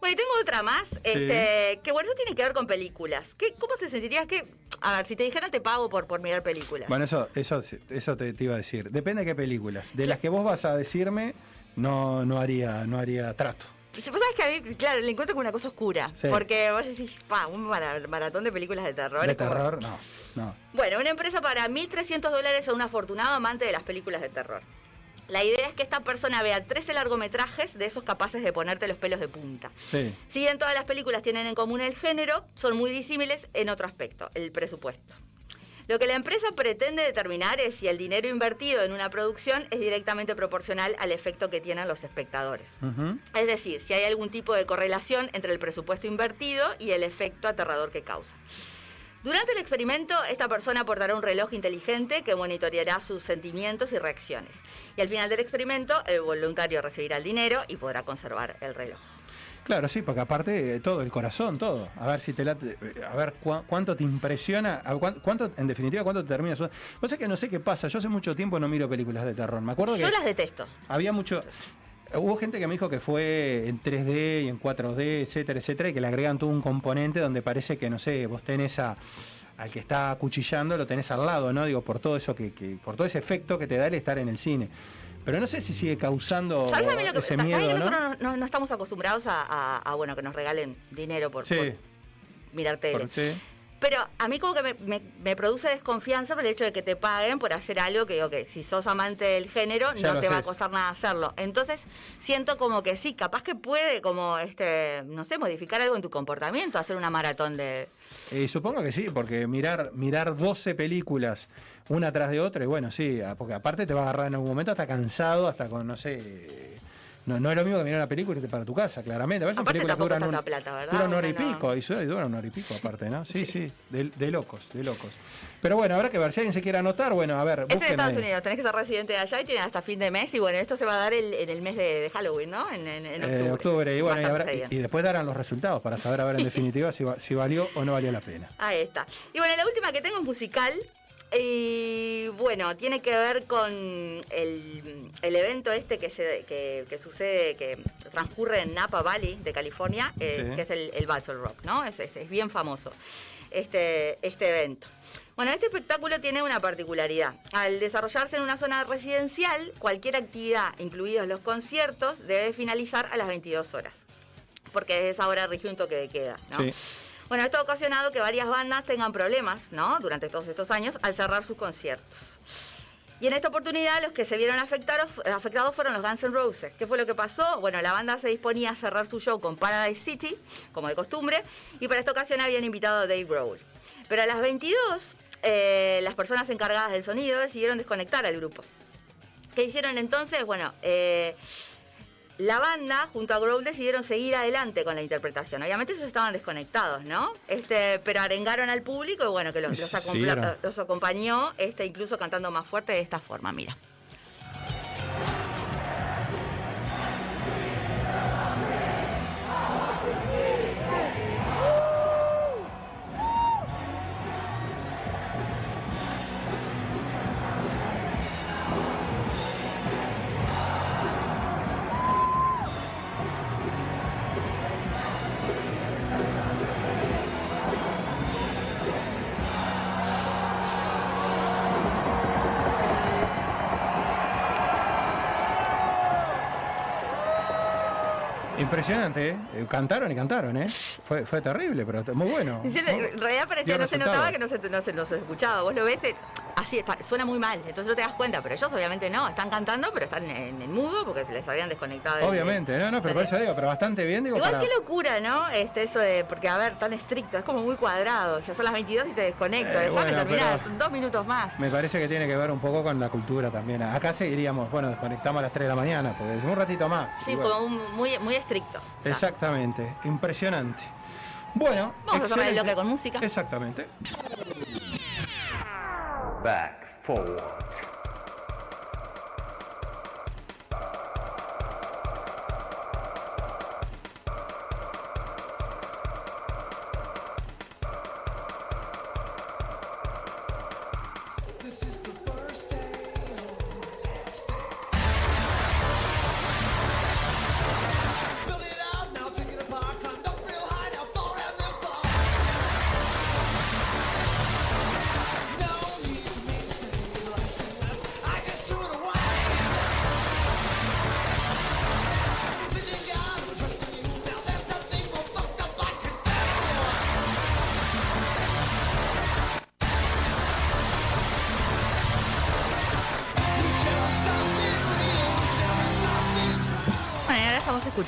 Bueno, y tengo otra más, este, que bueno, esto tiene que ver con películas. ¿Qué, ¿Cómo te sentirías que, a ver, si te dijeran te pago por, por mirar películas? Bueno, eso, eso, eso te, te iba a decir. Depende de qué películas. De las que vos vas a decirme, no, no haría, no haría trato. Vos sabés que a mí, claro, le encuentro como una cosa oscura. Sí. Porque vos decís, pa, un mara- maratón de películas de terror. De como- terror, no, no. Bueno, una empresa para 1.300 dólares a un afortunado amante de las películas de terror. La idea es que esta persona vea 13 largometrajes de esos capaces de ponerte los pelos de punta. Sí. Si bien todas las películas tienen en común el género, son muy disímiles en otro aspecto, el presupuesto. Lo que la empresa pretende determinar es si el dinero invertido en una producción es directamente proporcional al efecto que tienen los espectadores. Es decir, si hay algún tipo de correlación entre el presupuesto invertido y el efecto aterrador que causa. Durante el experimento, esta persona portará un reloj inteligente que monitoreará sus sentimientos y reacciones. Y al final del experimento, el voluntario recibirá el dinero y podrá conservar el reloj. Claro, sí, porque aparte eh, todo, el corazón, todo. A ver si te late, eh, a ver cua- cuánto te impresiona, cuánto, en definitiva, cuánto te termina. su- Vos sabés que no sé qué pasa, yo hace mucho tiempo no miro películas de terror. Me acuerdo Yo que las detesto. había mucho. Hubo gente que me dijo que fue en 3D y en 4D, etcétera, etcétera, y que le agregan todo un componente donde parece que, no sé, vos tenés a, al que está acuchillando, lo tenés al lado, ¿no? Digo, por todo eso que, que- por todo ese efecto que te da el estar en el cine. Pero no sé si sigue causando ¿Sabes a mí lo que ese miedo, que ¿no? nosotros no, no- no estamos acostumbrados a, a- a, bueno que nos regalen dinero por, Sí. por mirar tele. Por- sí. Pero a mí como que me, me- me produce desconfianza por el hecho de que te paguen por hacer algo que digo que si sos amante del género Ya no te va a costar nada hacerlo. Entonces siento como que sí, capaz que puede como este, no sé, modificar algo en tu comportamiento, hacer una maratón de... Eh, supongo que sí, porque mirar, mirar 12 películas una tras de otra, y bueno, sí, porque aparte te va a agarrar en algún momento hasta cansado, hasta con, no sé. Eh, No, no es lo mismo que mirar una película y irte para tu casa, claramente. A veces Aparte películas duran, un- plata, ¿verdad? duran una hora y no- pico, y duran una hora y pico aparte, ¿no? Sí, sí, de, de locos, de locos. Pero bueno, habrá que ver si alguien se quiere anotar, bueno, a ver, Es en Estados ahí. Unidos, tenés que ser residente de allá y tienen hasta fin de mes y bueno, esto se va a dar el- en el mes de, de Halloween, ¿no? En, en- en octubre. Eh, octubre, y bueno, y, habrá- y después darán los resultados para saber, a ver, en definitiva, si, va- si valió o no valió la pena. Ahí está. Y bueno, la última que tengo es musical. Y bueno, tiene que ver con el, el evento este que, se, que, que sucede, que transcurre en Napa Valley de California, eh, Sí. que es el, el Battle Rock, ¿no? Es, es- es bien famoso este, este evento. Bueno, este espectáculo tiene una particularidad. Al desarrollarse en una zona residencial, cualquier actividad, incluidos los conciertos, debe finalizar a las 22 horas. Porque desde esa hora rige un toque de queda, ¿no? Sí. Bueno, esto ha ocasionado que varias bandas tengan problemas, ¿no? Durante todos estos años al cerrar sus conciertos. Y en esta oportunidad los que se vieron afectados, fueron los Guns N' Roses. ¿Qué fue lo que pasó? Bueno, la banda se disponía a cerrar su show con Paradise City, como de costumbre, y para esta ocasión habían invitado a Dave Grohl. Pero a las 22, eh, las personas encargadas del sonido decidieron desconectar al grupo. ¿Qué hicieron entonces? Bueno, eh, la banda junto a Grohl decidieron seguir adelante con la interpretación. Obviamente ellos estaban desconectados, ¿no? Este, pero arengaron al público y bueno, que los, los acompañó, este, incluso cantando más fuerte de esta forma, mira. Impresionante, ¿eh? Eh, Cantaron y cantaron, ¿eh? Fue, fue terrible, pero muy bueno. En realidad parecía, no se notaba que no se, no se, no se escuchaba. Vos lo ves, eh, así está, suena muy mal, entonces no te das cuenta, pero ellos obviamente no, están cantando, pero están en, en mudo porque se les habían desconectado. el- Obviamente, no, no, pero por eso digo, pero bastante bien, digo, Igual para... qué locura, ¿no? Este, eso de, porque a ver, tan estricto, es como muy cuadrado, o sea, son las 22 y te desconecto, Eh, después bueno, terminar, son dos minutos más. Me parece que tiene que ver un poco con la cultura también. Acá seguiríamos, bueno, desconectamos a las 3 de la mañana, porque decimos un ratito más. Sí, bueno. como un- muy, muy estricto. Exactamente, impresionante. Bueno, Vamos a cerrar el bloque con música. Exactamente. Back forward.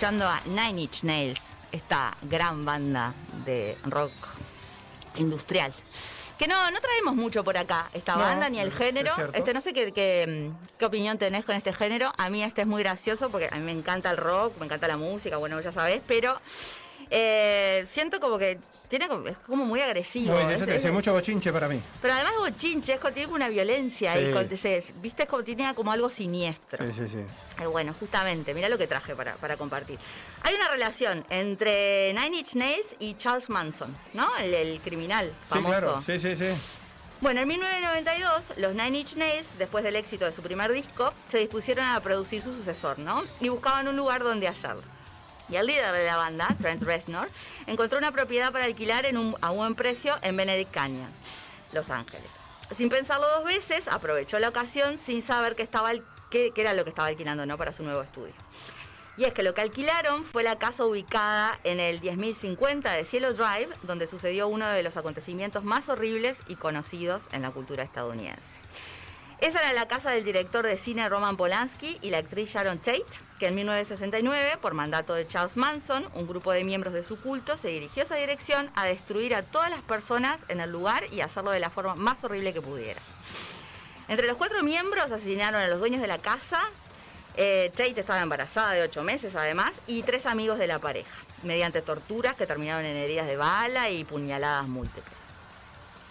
Escuchando a Nine Inch Nails, esta gran banda de rock industrial. Que no, no traemos mucho por acá, esta No, banda ni el género. Este, no sé qué, qué, qué opinión tenés con este género. A mí este es muy gracioso porque a mí me encanta el rock, me encanta la música, bueno, ya sabés, pero eh, siento como que tiene como- es como muy agresivo. Muy, es- es- mucho bochinche para mí. pero además bochinche, es como- tiene una violencia Sí. y con- se- viste es como tiene como algo siniestro. Sí, sí, sí. Eh, bueno, justamente, mira lo que traje para, para compartir. Hay una relación entre Nine Inch Nails y Charles Manson, ¿no? El, el criminal Sí, famoso. claro. Sí, sí, sí. Bueno, en 1992, los Nine Inch Nails, después del éxito de su primer disco, se dispusieron a producir su sucesor, ¿no? Y buscaban un lugar donde hacerlo. Y el líder de la banda, Trent Reznor, encontró una propiedad para alquilar en un- a buen precio en Benedict Canyon, Los Ángeles. Sin pensarlo dos veces, aprovechó la ocasión sin saber qué, estaba, qué, qué era lo que estaba alquilando ¿no? para su nuevo estudio. Y es que lo que alquilaron fue la casa ubicada en el 10.050 de Cielo Drive, donde sucedió uno de los acontecimientos más horribles y conocidos en la cultura estadounidense. Esa era la casa del director de cine Roman Polanski y la actriz Sharon Tate, que en 1969, por mandato de Charles Manson, un grupo de miembros de su culto se dirigió a esa dirección a destruir a todas las personas en el lugar y hacerlo de la forma más horrible que pudiera. Entre los cuatro miembros asesinaron a los dueños de la casa. eh, Tate estaba embarazada de ocho meses además y tres amigos de la pareja, mediante torturas que terminaron en heridas de bala y puñaladas múltiples.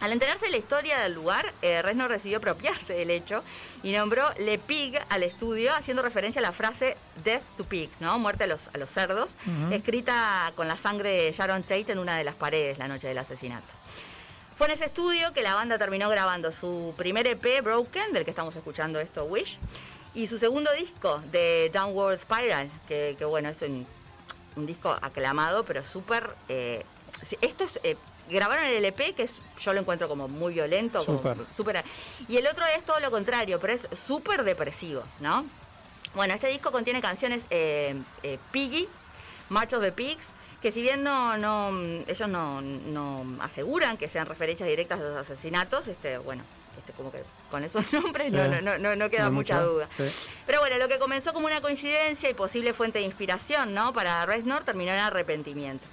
Al enterarse de la historia del lugar, eh, Reznor decidió apropiarse del hecho y nombró Le Pig al estudio, haciendo referencia a la frase Death to Pigs, ¿no? Muerte a los, a los cerdos, escrita con la sangre de Sharon Tate en una de las paredes la noche del asesinato. Fue en ese estudio que la banda terminó grabando su primer EP, Broken, del que estamos escuchando esto, Wish, y su segundo disco, de Downward Spiral, que, que, bueno, es un, un disco aclamado, pero súper... eh, esto es... eh, grabaron el LP, que es, yo lo encuentro como muy violento, como Súper. súper... Y el otro es todo lo contrario, pero es súper depresivo, ¿no? Bueno, este disco contiene canciones eh, eh, Piggy, March of the Pigs, que si bien no, no ellos no, no aseguran que sean referencias directas a los asesinatos, este, bueno, este como que con esos nombres no, Sí. no, no, no, no queda No mucha duda. sí. Pero bueno, lo que comenzó como una coincidencia y posible fuente de inspiración ¿no? para Reznor terminó en arrepentimiento.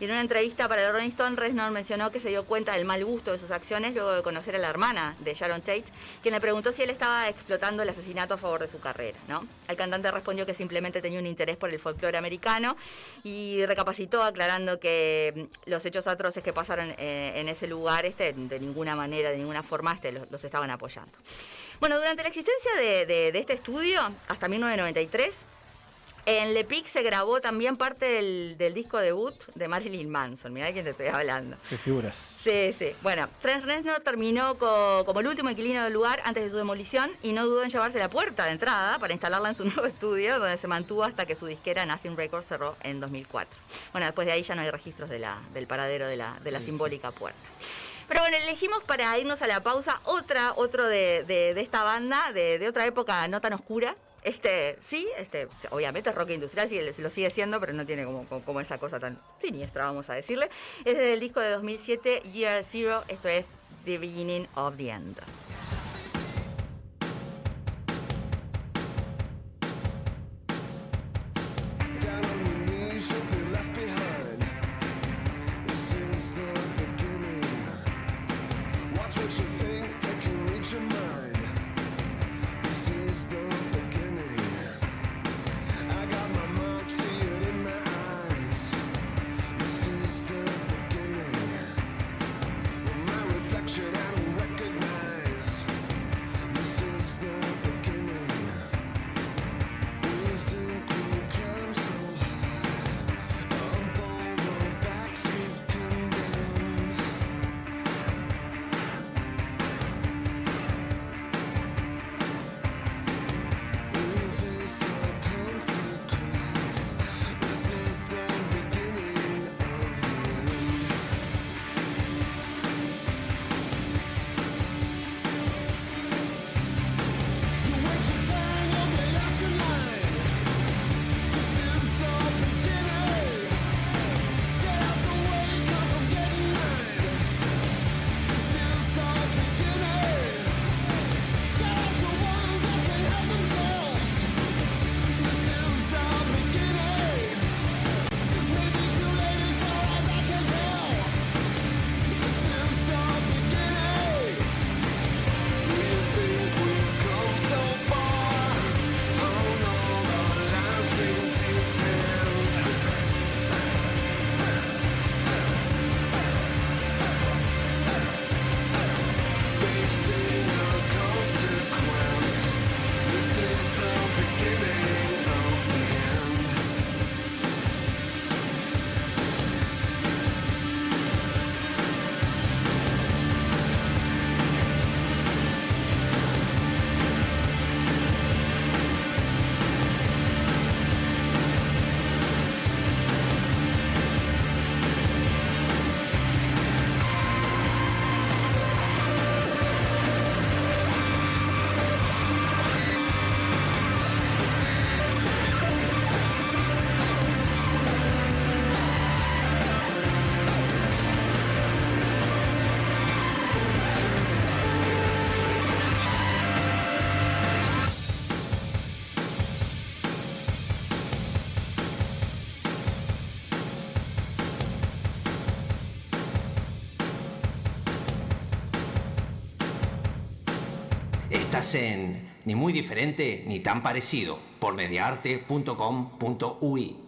Y en una entrevista para el Rolling Stone, Reznor mencionó que se dio cuenta del mal gusto de sus acciones luego de conocer a la hermana de Sharon Tate, quien le preguntó si él estaba explotando el asesinato a favor de su carrera. ¿no? El cantante respondió que simplemente tenía un interés por el folclore americano y recapacitó aclarando que mm, los hechos atroces que pasaron eh, en ese lugar este, de ninguna manera, de ninguna forma, este, los, estaban apoyando. Bueno, durante la existencia de este estudio, hasta 1993, en Lepic se grabó también parte del, del disco debut de Marilyn Manson. Mirá de quién te estoy hablando. Qué figuras. Sí, sí. Bueno, Trent Reznor terminó co- como el último inquilino del lugar antes de su demolición y no dudó en llevarse la puerta de entrada para instalarla en su nuevo estudio, donde se mantuvo hasta que su disquera Nothing Records cerró en 2004. Bueno, después de ahí ya no hay registros de la, del paradero de la, de la simbólica puerta. Pero bueno, elegimos para irnos a la pausa otra, otro de, de- de esta banda, de, de otra época no tan oscura. Este, sí, este, obviamente es rock industrial, sí, lo sigue siendo, pero no tiene como, como, esa cosa tan siniestra, vamos a decirle. Es del disco de 2007, Year Zero, esto es The Beginning of the End. En Ni muy diferente ni tan parecido por mediaarte.com.ui.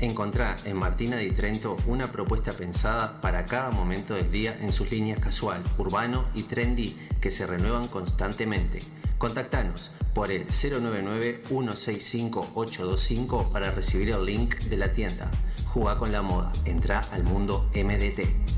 Encontrá en Martina di Trento una propuesta pensada para cada momento del día en sus líneas casual, urbano y trendy que se renuevan constantemente. Contactanos por el 099-165-825 para recibir el link de la tienda. Jugá con la moda, entra al mundo MDT.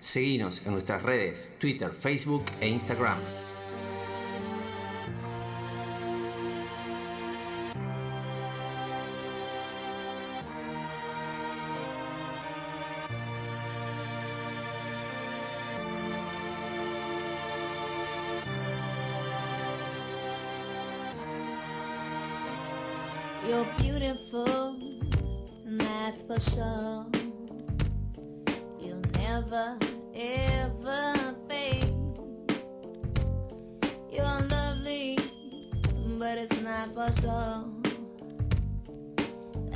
Seguinos en nuestras redes, Twitter, Facebook e Instagram. Never, ever fade. You're lovely, but it's not for sure.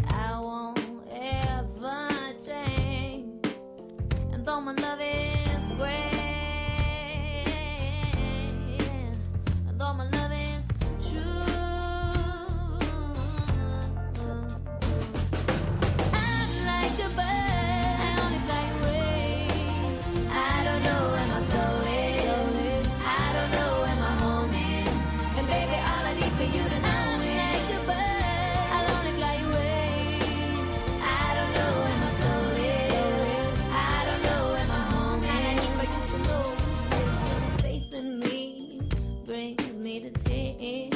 I won't ever change. And though my love is it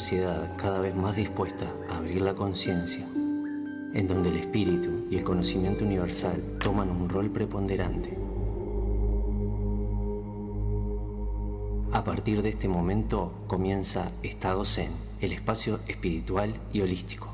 sociedad cada vez más dispuesta a abrir la conciencia, en donde el espíritu y el conocimiento universal toman un rol preponderante. A partir de este momento comienza Estado Zen, el espacio espiritual y holístico.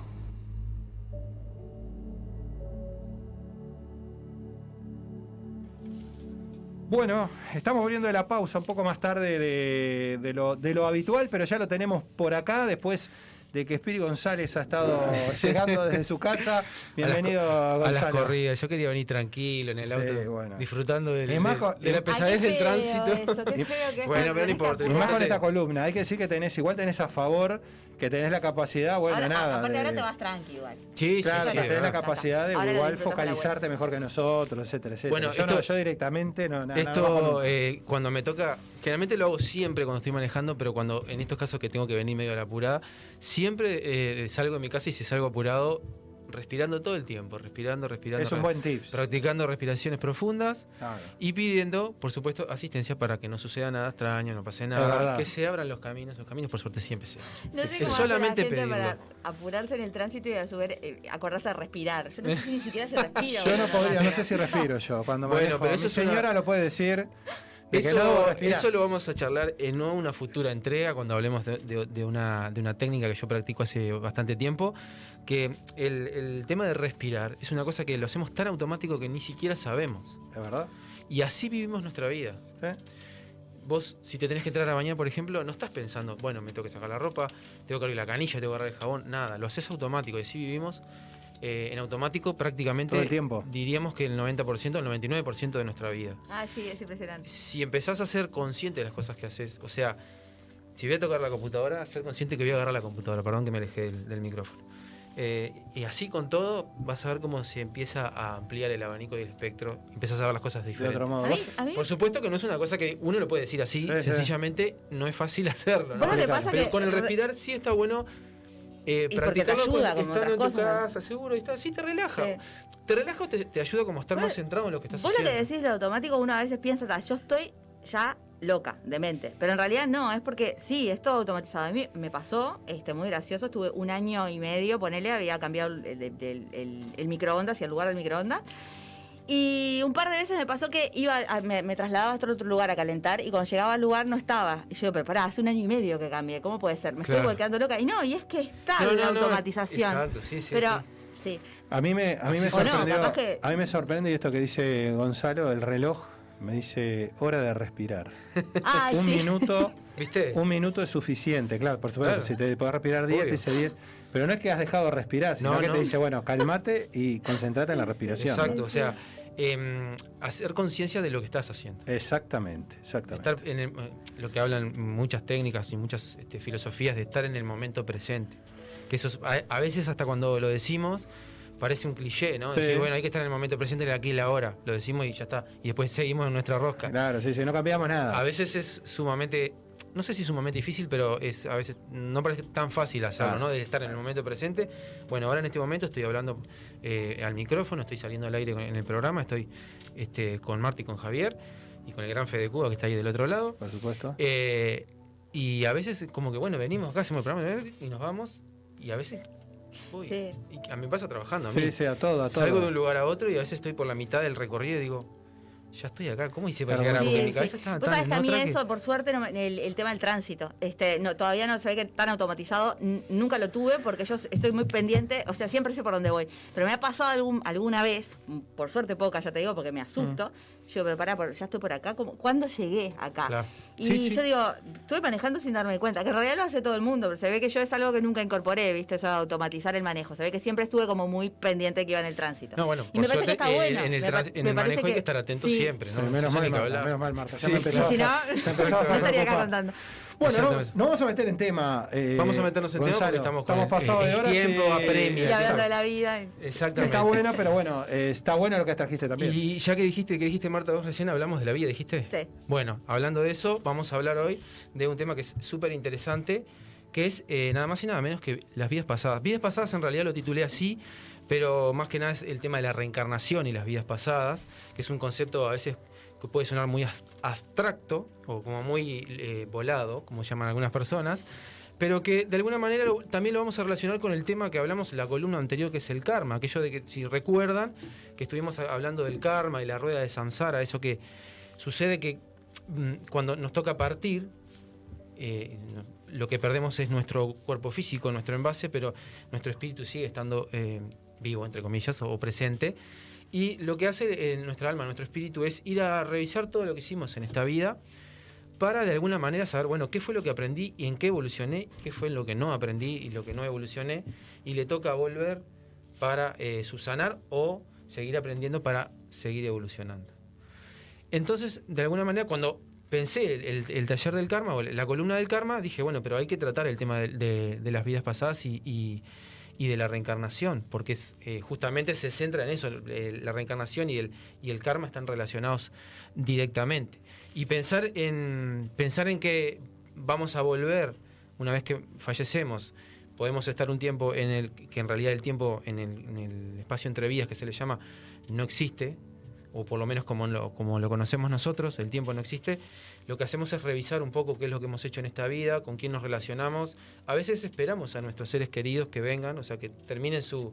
Bueno, estamos volviendo de la pausa un poco más tarde de, de lo, de lo habitual, pero ya lo tenemos por acá después de que Spiri González ha estado llegando desde su casa. Bienvenido, a las, a las Gonzalo. corridas. Yo quería venir tranquilo en el Sí, auto, bueno. disfrutando del- co- de la pesadez del tránsito. eso, qué feo que es Bueno, pero no importa. Y más con esta columna, hay que decir que tenés, igual tenés a favor, que tenés la capacidad, bueno, Ahora- nada. aparte ahora te vas tranqui igual. Sí, sí, Claro, sí, que tenés la capacidad de Ahora igual focalizarte mejor que nosotros, etcétera, etcétera. Bueno, yo, no, esto- yo directamente no, nada. nada, Esto, eh, cuando me toca, generalmente lo hago siempre cuando estoy manejando, pero cuando en estos casos que tengo que venir medio a la apurada, siempre eh, salgo de mi casa y si salgo apurado, respirando todo el tiempo, respirando, respirando. es un buen tips. Practicando respiraciones profundas Claro. y pidiendo, por supuesto, asistencia para que no suceda nada extraño, no pase nada, que se abran los caminos. Los caminos, por suerte, siempre se abren. No sé Es solamente la gente para apurarse en el tránsito y a su vez eh, acordarse de respirar. Yo no sé si ni siquiera se respira. Yo no podría, no sé si respiro yo cuando Bueno, manejo. pero eso Mi es una- señora lo puede decir. Eso, no eso lo vamos a charlar en una futura entrega cuando hablemos de, de- de una, de una técnica que yo practico hace bastante tiempo, que el, el tema de respirar es una cosa que lo hacemos tan automático que ni siquiera sabemos. ¿Es verdad? Y así vivimos nuestra vida. ¿Sí? Vos, si te tenés que entrar a bañar, por ejemplo, no estás pensando, bueno, me tengo que sacar la ropa, tengo que abrir la canilla, tengo que agarrar el jabón, nada, lo haces automático y así vivimos eh, en automático prácticamente. Todo el tiempo. Diríamos que el 90%, el 99% de nuestra vida. Ah, sí, es impresionante. si empezás a ser consciente de las cosas que haces, o sea, si voy a tocar la computadora, ser consciente que voy a agarrar la computadora, perdón que me alejé del, del micrófono. Eh, y así con todo, vas a ver cómo se empieza a ampliar el abanico y el espectro, empiezas a ver las cosas De diferentes. otro modo. A mí, Vos- a mí Por supuesto que no es una cosa que uno lo puede decir así, Sí, sí. sencillamente no es fácil hacerlo. ¿no? ¿Vos no te pasa Pero que con el re- respirar sí está bueno eh, Y te practicarlo ayuda, estando en tu casa, seguro, y está, sí te relaja. Sí. Te relaja o te, te ayuda como a estar más centrado en lo que estás Vos lo haciendo. que decís lo automático, uno a veces piensa, "Ta, yo estoy ya loca, demente. Pero en realidad no, es porque sí, es todo automatizado. A mí me pasó, este, muy gracioso, estuve un año y medio, ponele, había cambiado el, el- el- el- el microondas y el lugar del microondas. Y un par de veces me pasó que iba a- me, me trasladaba hasta otro lugar a calentar y cuando llegaba al lugar no estaba. Y yo digo, pero pará, hace un año y medio que cambié, ¿cómo puede ser? Me Claro. estoy volcando loca. Y no, y es que está No, la no, no, automatización. exacto, sí, sí, pero sí. sí. A mí me, a mí me sorprendió. que- A mí me sorprende y esto que dice Gonzalo, el reloj me dice hora de respirar. Ay, un sí. minuto, ¿Viste? un minuto es suficiente, claro, por supuesto, Claro. si te podés respirar 10, te dice 10. Pero no es que has dejado de respirar, sino No, que no. te dice, bueno, calmate y concentrate en la respiración. Exacto, o sea, em, hacer conciencia de lo que estás haciendo. Exactamente, exactamente. Estar en el- lo que hablan muchas técnicas y muchas este, filosofías de estar en el momento presente. Que eso es- a, a veces hasta cuando lo decimos parece un cliché, ¿no? Sí. Decir, bueno, hay que estar en el momento presente, en el aquí y la ahora. Lo decimos y ya está. Y después seguimos en nuestra rosca. Claro, sí, sí, no cambiamos nada. A veces es sumamente, no sé si sumamente difícil, pero es a veces no parece tan fácil hacerlo, Claro. ¿no? De estar en el momento presente. Bueno, ahora en este momento estoy hablando eh, al micrófono, estoy saliendo al aire en el programa, estoy este, con Marti y con Javier y con el gran Fede Cuba que está ahí del otro lado. Por supuesto. Eh, y a veces como que, bueno, venimos acá, hacemos el programa y nos vamos. Y a veces... uy, Sí. y a mí me pasa trabajando. A mí. Sí, sí, a todo, a todo. Salgo de un lugar a otro y a veces estoy por la mitad del recorrido y digo, ya estoy acá, ¿cómo hice para llegar. Porque Sí, mi cabeza sí. estaba Vos tan sabés que a mí que- eso, por suerte, no el, el tema del tránsito, este, no, todavía no se ve que tan automatizado, nunca lo tuve porque yo estoy muy pendiente, o sea, siempre sé por dónde voy. Pero me ha pasado algún, alguna vez, mm, por suerte poca, ya te digo, porque me asusto. Yo, pero pará, por- ya estoy por acá, como, ¿cuándo llegué acá? Claro. Y Sí, sí. yo digo, estoy manejando sin darme cuenta, que en realidad lo hace todo el mundo, pero se ve que yo es algo que nunca incorporé, ¿viste? Eso de automatizar el manejo. Se ve que siempre estuve como muy pendiente que iba en el tránsito. No, bueno, y por me parece que está eh, bueno. en el, me en me el manejo hay que estar atento sí. siempre, ¿no? Sí, menos mal, que Marta, menos mal, Marta. Ya Sí, me sí, empezabas Si no, a- empezabas no estaría acá contando. Bueno, no, Exactamente. no vamos a meter en tema. eh, Vamos a meternos en tema Gonzalo. porque estamos con el- pasados de horas. tiempo y- apremia. Y hablando de la vida. Exactamente. Está buena, pero bueno, eh, está bueno lo que trajiste también. Y ya que dijiste, que dijiste Marta, vos recién hablamos de la vida, dijiste. Sí. Bueno, hablando de eso, vamos a hablar hoy de un tema que es súper interesante, que es eh, nada más y nada menos que las vidas pasadas. Vidas pasadas en realidad lo titulé así, pero más que nada es el tema de la reencarnación y las vidas pasadas, que es un concepto a veces que puede sonar muy abstracto o como muy eh, volado, como llaman algunas personas, pero que de alguna manera lo- también lo vamos a relacionar con el tema que hablamos en la columna anterior, que es el karma. Aquello de que, si recuerdan, que estuvimos hablando del karma y la rueda de samsara, eso que sucede que mm, cuando nos toca partir, eh, lo que perdemos es nuestro cuerpo físico, nuestro envase, pero nuestro espíritu sigue estando eh, vivo, entre comillas, o presente. Y lo que hace eh, nuestra alma, nuestro espíritu, es ir a revisar todo lo que hicimos en esta vida para de alguna manera saber, bueno, qué fue lo que aprendí y en qué evolucioné, qué fue lo que no aprendí y lo que no evolucioné, y le toca volver para eh, subsanar o seguir aprendiendo para seguir evolucionando. Entonces, de alguna manera, cuando pensé el, taller del karma o la columna del karma, dije, bueno, pero hay que tratar el tema de, las vidas pasadas y- y de la reencarnación, porque es, eh, justamente se centra en eso, la reencarnación y el, y el karma están relacionados directamente. Y pensar en, pensar en que vamos a volver una vez que fallecemos, podemos estar un tiempo en el que en realidad el tiempo en el, espacio entre vías que se le llama no existe, o por lo menos como lo, como lo conocemos nosotros, el tiempo no existe, lo que hacemos es revisar un poco qué es lo que hemos hecho en esta vida, con quién nos relacionamos. A veces esperamos a nuestros seres queridos que vengan, o sea, que terminen su,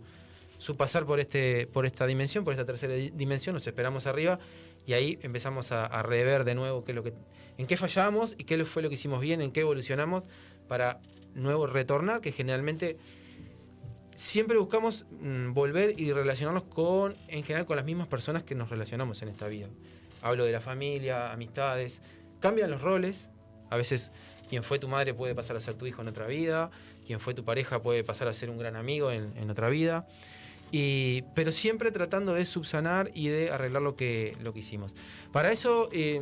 su pasar por, este, por esta dimensión, por esta tercera di- dimensión, nos esperamos arriba y ahí empezamos a, a rever de nuevo qué es lo que, en qué fallamos y qué fue lo que hicimos bien, en qué evolucionamos para nuevo retornar, que generalmente siempre buscamos mm, volver y relacionarnos con, en general, con las mismas personas que nos relacionamos en esta vida. Hablo de la familia, amistades, cambian los roles. A veces quien fue tu madre puede pasar a ser tu hijo en otra vida, quien fue tu pareja puede pasar a ser un gran amigo en, en otra vida. Y, pero siempre tratando de subsanar y de arreglar lo que, lo que hicimos. Para eso, eh,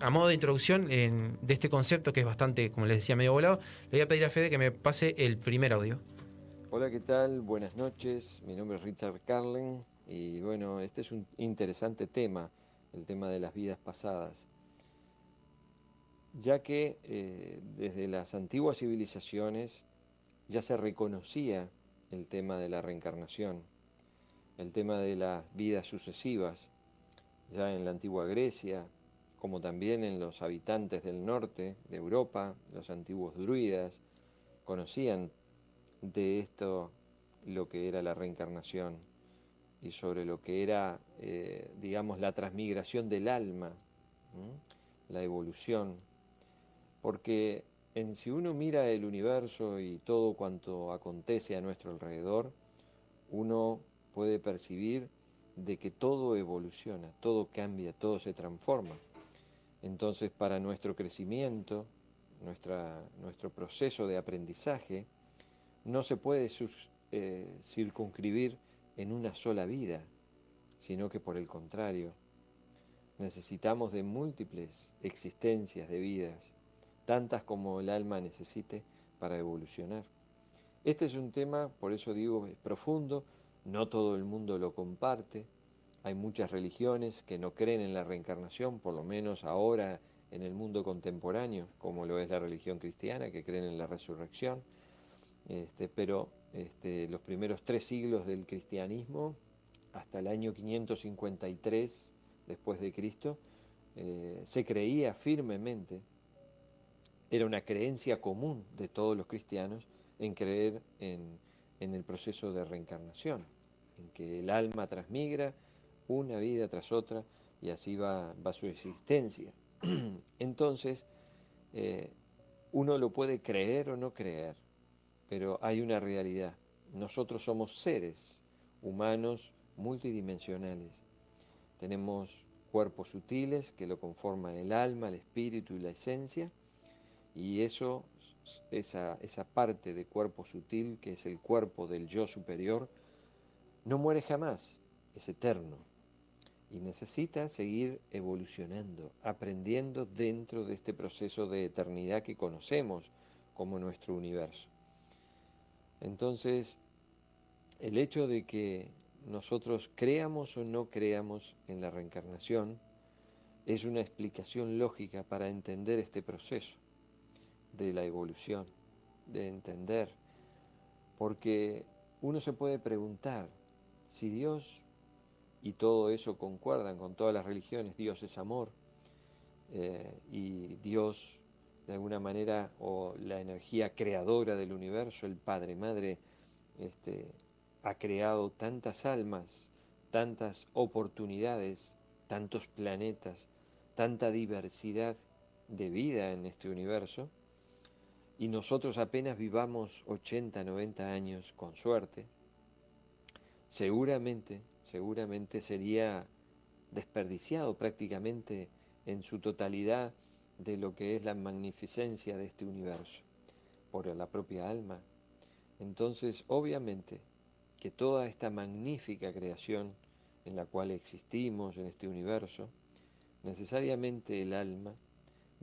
a modo de introducción en- de este concepto que es bastante, como les decía, medio volado, le voy a pedir a Fede que me pase el primer audio. Hola, ¿qué tal? Buenas noches. Mi nombre es Richard Carlen y bueno, este es un interesante tema, el tema de las vidas pasadas, ya que eh, desde las antiguas civilizaciones ya se reconocía el tema de la reencarnación, el tema de las vidas sucesivas, ya en la antigua Grecia, como también en los habitantes del norte de Europa, los antiguos druidas, conocían de esto lo que era la reencarnación y sobre lo que era, eh, digamos, la transmigración del alma, la evolución. Porque en, si uno mira el universo y todo cuanto acontece a nuestro alrededor, uno puede percibir de que todo evoluciona, todo cambia, todo se transforma. Entonces, para nuestro crecimiento, nuestra, nuestro proceso de aprendizaje, no se puede eh, circunscribir en una sola vida, sino que por el contrario, necesitamos de múltiples existencias de vidas, tantas como el alma necesite para evolucionar. Este es un tema, por eso digo, es profundo, no todo el mundo lo comparte, hay muchas religiones que no creen en la reencarnación, por lo menos ahora en el mundo contemporáneo, como lo es la religión cristiana, que creen en la resurrección. Este, pero este, los primeros tres siglos del cristianismo, hasta el año 553 después de Cristo, eh, se creía firmemente, era una creencia común de todos los cristianos en creer en, el proceso de reencarnación, en que el alma transmigra una vida tras otra y así va, va su existencia. Entonces, eh, uno lo puede creer o no creer, pero hay una realidad. Nosotros somos seres humanos multidimensionales. Tenemos cuerpos sutiles que lo conforman el alma, el espíritu y la esencia, y eso, esa, esa parte de cuerpo sutil que es el cuerpo del yo superior, no muere jamás, es eterno y necesita seguir evolucionando, aprendiendo dentro de este proceso de eternidad que conocemos como nuestro universo. Entonces, el hecho de que nosotros creamos o no creamos en la reencarnación es una explicación lógica para entender este proceso de la evolución, de entender, porque uno se puede preguntar si Dios y todo eso concuerdan con todas las religiones, Dios es amor eh, y Dios de alguna manera, o la energía creadora del universo, el Padre Madre, este, ha creado tantas almas, tantas oportunidades, tantos planetas, tanta diversidad de vida en este universo, y nosotros apenas vivamos 80, 90 años con suerte, seguramente, seguramente sería desperdiciado prácticamente en su totalidad de lo que es la magnificencia de este universo por la propia alma. Entonces, obviamente, que toda esta magnífica creación en la cual existimos en este universo, necesariamente el alma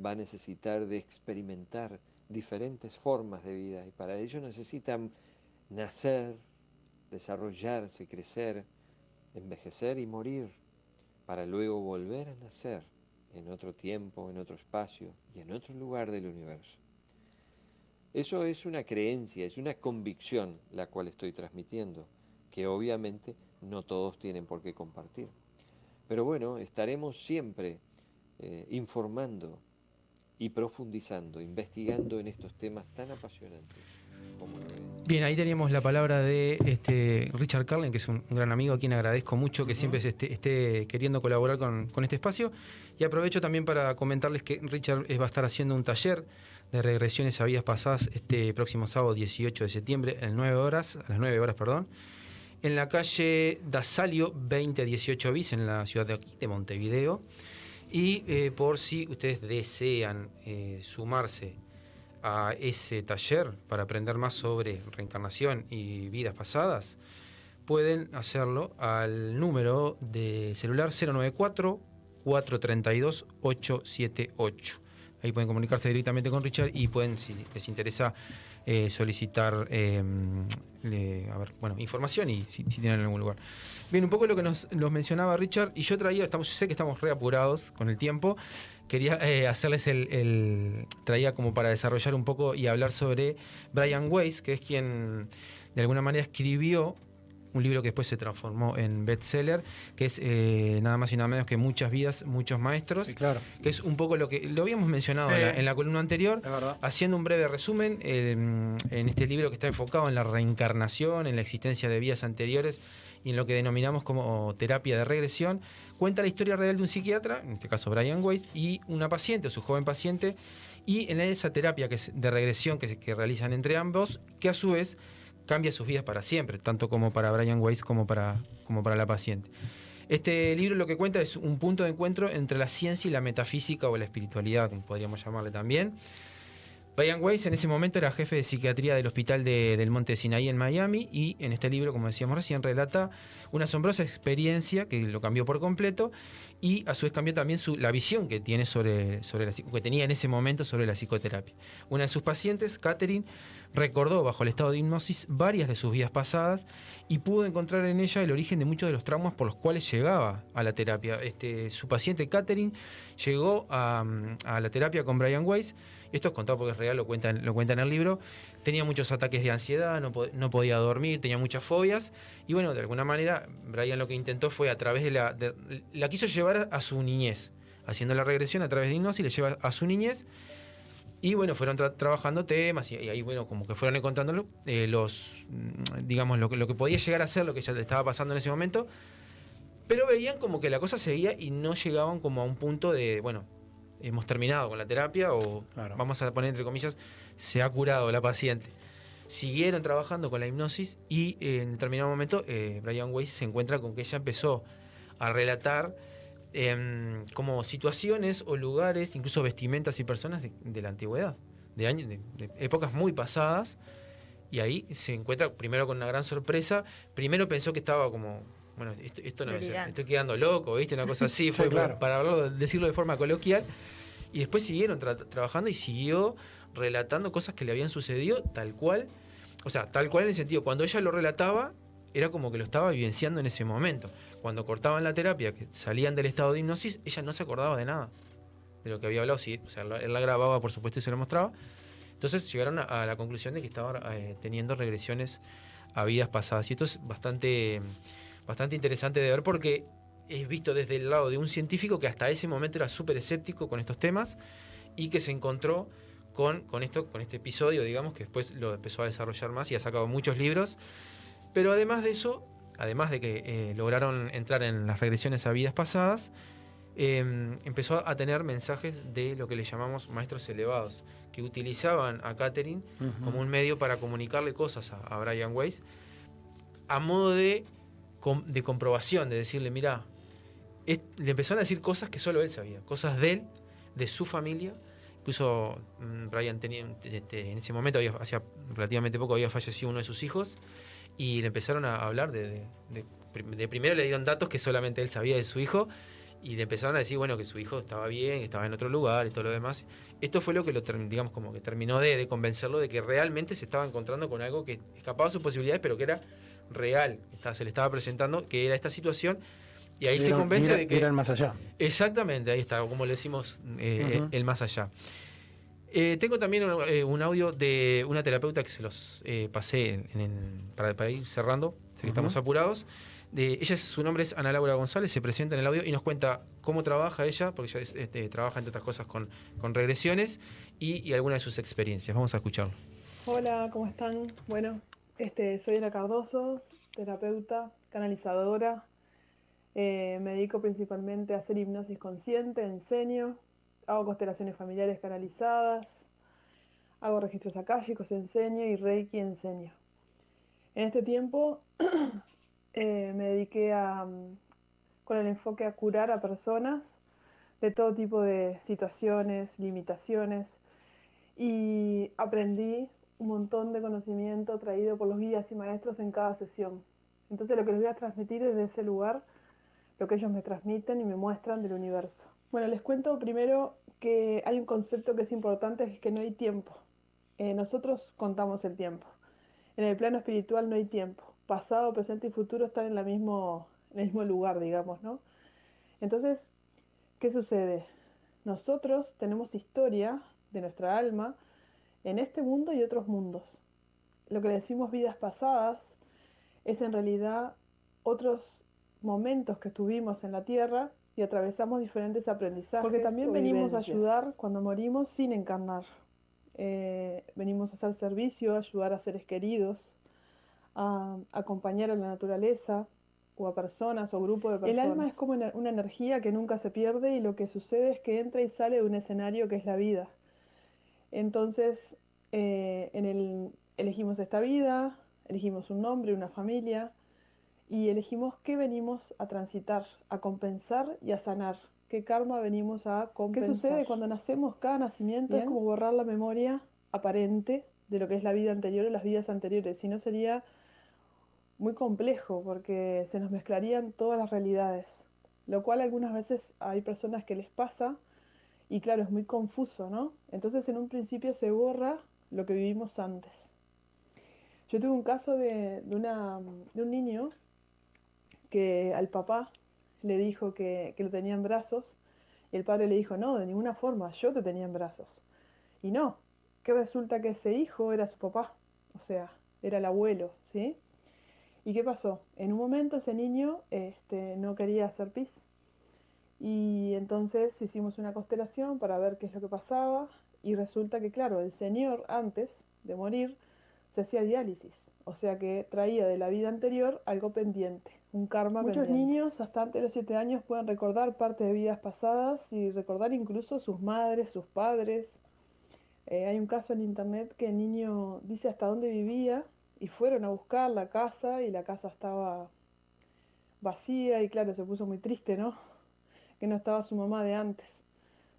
va a necesitar de experimentar diferentes formas de vida y para ello necesita nacer, desarrollarse, crecer, envejecer y morir para luego volver a nacer en otro tiempo, en otro espacio y en otro lugar del universo. Eso es una creencia, es una convicción la cual estoy transmitiendo, que obviamente no todos tienen por qué compartir. Pero bueno, estaremos siempre eh, informando y profundizando, investigando en estos temas tan apasionantes como. Bien, ahí teníamos la palabra de este Richard Carlin, que es un gran amigo a quien agradezco mucho que siempre esté, esté queriendo colaborar con, con este espacio. Y aprovecho también para comentarles que Richard eh, va a estar haciendo un taller de regresiones a vidas pasadas este próximo sábado 18 de septiembre, a las 9 horas, a las 9 horas, perdón, en la calle Dasalio 2018 bis, en la ciudad de aquí, de Montevideo. Y eh, por si ustedes desean eh, sumarse a ese taller para aprender más sobre reencarnación y vidas pasadas, pueden hacerlo al número de celular 094 432 878. Ahí pueden comunicarse directamente con Richard y pueden, si les interesa, eh, solicitar le- a ver, bueno, información y si, tienen algún lugar. Bien, un poco lo que nos, mencionaba Richard, y yo traía, estamos, sé que estamos reapurados con el tiempo, quería eh, hacerles el- traía como para desarrollar un poco y hablar sobre Brian Weiss, que es quien de alguna manera escribió un libro que después se transformó en bestseller, que es eh, nada más y nada menos que Muchas vidas, muchos maestros, Sí, claro. que es un poco lo que lo habíamos mencionado Sí. en, la, en la columna anterior, haciendo un breve resumen eh, en este libro que está enfocado en la reencarnación, en la existencia de vidas anteriores y en lo que denominamos como terapia de regresión, cuenta la historia real de un psiquiatra, en este caso Brian Weiss, y una paciente, o su joven paciente, y en esa terapia que es de regresión que, que realizan entre ambos, que a su vez cambia sus vidas para siempre, tanto como para Brian Weiss como para, como para la paciente. Este libro lo que cuenta es un punto de encuentro entre la ciencia y la metafísica o la espiritualidad, podríamos llamarle también. Brian Weiss en ese momento era jefe de psiquiatría del hospital de- del Monte Sinaí en Miami y en este libro, como decíamos recién, relata una asombrosa experiencia que lo cambió por completo y a su vez cambió también su- la visión que, tiene sobre, sobre la, que tenía en ese momento sobre la psicoterapia. Una de sus pacientes, Catherine, recordó bajo el estado de hipnosis varias de sus vidas pasadas y pudo encontrar en ella el origen de muchos de los traumas por los cuales llegaba a la terapia. Este, su paciente Catherine llegó a, mm, a la terapia con Brian Weiss, esto es contado porque es real, lo cuenta, en- lo cuenta en el libro, tenía muchos ataques de ansiedad, no, no podía dormir, tenía muchas fobias. Y bueno, de alguna manera Brian lo que intentó fue a través de la... la quiso llevar a su niñez, haciendo la regresión a través de hipnosis, le lleva a su niñez y bueno, fueron tra- trabajando temas y, y ahí, bueno, como que fueron encontrando eh, los, mm, digamos, lo que, lo que podía llegar a ser, lo que ya estaba pasando en ese momento. Pero veían como que la cosa seguía y no llegaban como a un punto de, bueno, hemos terminado con la terapia o Claro. vamos a poner entre comillas, se ha curado la paciente. Siguieron trabajando con la hipnosis y eh, en determinado momento eh, Brian Weiss se encuentra con que ella empezó a relatar em, como situaciones o lugares, incluso vestimentas y personas de, de la antigüedad, de, años, de, de épocas muy pasadas. Y ahí se encuentra primero con una gran sorpresa. Primero pensó que estaba como, bueno, esto, esto no es, estoy quedando loco, ¿viste? Una cosa así, fue claro. para hablarlo- decirlo de forma coloquial. Y después siguieron tra- trabajando y siguió relatando cosas que le habían sucedido tal cual. O sea, tal cual en el sentido, cuando ella lo relataba, era como que lo estaba vivenciando en ese momento. Cuando cortaban la terapia, que salían del estado de hipnosis, ella no se acordaba de nada de lo que había hablado. O sea, él la grababa, por supuesto, y se lo mostraba. Entonces llegaron a, a la conclusión de que estaba eh, teniendo regresiones a vidas pasadas. Y esto es bastante, bastante interesante de ver porque es visto desde el lado de un científico que hasta ese momento era súper escéptico con estos temas y que se encontró con, con, esto, con este episodio, digamos, que después lo empezó a desarrollar más y ha sacado muchos libros. Pero además de eso, además de que eh, lograron entrar en las regresiones a vidas pasadas, eh, empezó a tener mensajes de lo que le llamamos maestros elevados, que utilizaban a Catherine Ujú. como un medio para comunicarle cosas a, a Brian Weiss, a modo de, de comprobación, de decirle, mira, le empezaron a decir cosas que solo él sabía, cosas de él, de su familia. Incluso mm, Brian tenía, este, en ese momento, había, hacía relativamente poco, había fallecido uno de sus hijos y le empezaron a hablar de, de- de- prim- de primero le dieron datos que solamente él sabía de su hijo y le empezaron a decir bueno que su hijo estaba bien, que estaba en otro lugar y todo lo demás. Esto fue lo que lo digamos como que terminó de, de convencerlo de que realmente se estaba encontrando con algo que escapaba a sus posibilidades, pero que era real, se le estaba presentando que era esta situación y ahí se convence de que mira el más allá. Exactamente, ahí está, como le decimos, eh, el más allá. Eh, tengo también eh, un audio de una terapeuta que se los eh, pasé en- en el- para, para ir cerrando, sé que estamos apurados. De, ella, su nombre es Ana Laura González, se presenta en el audio y nos cuenta cómo trabaja ella, porque ella es- este, trabaja entre otras cosas con, con regresiones y, y algunas de sus experiencias. Vamos a escucharlo. Hola, ¿cómo están? Bueno, este, soy Ana Cardoso, terapeuta, canalizadora. Eh, me dedico principalmente a hacer hipnosis consciente, enseño, hago constelaciones familiares canalizadas, hago registros akáshicos, enseño y Reiki enseño. En este tiempo eh, me dediqué a, mm, con el enfoque a curar a personas de todo tipo de situaciones, limitaciones y aprendí un montón de conocimiento traído por los guías y maestros en cada sesión. Entonces lo que les voy a transmitir es de ese lugar lo que ellos me transmiten y me muestran del universo. Bueno, les cuento primero que hay un concepto que es importante, es que no hay tiempo. Eh, nosotros contamos el tiempo. En el plano espiritual no hay tiempo. Pasado, presente y futuro están en, la mismo, en el mismo lugar, digamos, ¿no? Entonces, ¿qué sucede? Nosotros tenemos historia de nuestra alma en este mundo y otros mundos. Lo que le decimos vidas pasadas es en realidad otros momentos que estuvimos en la Tierra y atravesamos diferentes aprendizajes. Porque también venimos a ayudar cuando morimos sin encarnar. Eh, venimos a hacer servicio, a ayudar a seres queridos, a acompañar a la naturaleza o a personas o grupos de personas. El alma es como una una energía que nunca se pierde y lo que sucede es que entra y sale de un escenario que es la vida. Entonces, eh, en el, elegimos esta vida, elegimos un nombre, una familia, y elegimos qué venimos a transitar, a compensar y a sanar. ¿Qué karma venimos a compensar? ¿Qué sucede cuando nacemos? Cada nacimiento es como borrar la memoria aparente de lo que es la vida anterior o las vidas anteriores. Si no sería muy complejo porque se nos mezclarían todas las realidades. Lo cual algunas veces hay personas que les pasa y claro, es muy confuso, ¿no? Entonces en un principio se borra lo que vivimos antes. Yo tuve un caso de, de una, de un niño que al papá le dijo que, que lo tenía en brazos y el padre le dijo, no, de ninguna forma, yo te tenía en brazos. Y no, que resulta que ese hijo era su papá, o sea, era el abuelo, ¿sí? ¿Y qué pasó? En un momento ese niño este, no quería hacer pis y entonces hicimos una constelación para ver qué es lo que pasaba y resulta que, claro, el señor antes de morir se hacía diálisis, o sea que traía de la vida anterior algo pendiente, un karma Muchos pendiente. niños hasta antes de los 7 años pueden recordar parte de vidas pasadas y recordar incluso sus madres, sus padres. Eh, hay un caso en internet que el niño dice hasta dónde vivía y fueron a buscar la casa y la casa estaba vacía y claro, se puso muy triste, ¿no? Que no estaba su mamá de antes.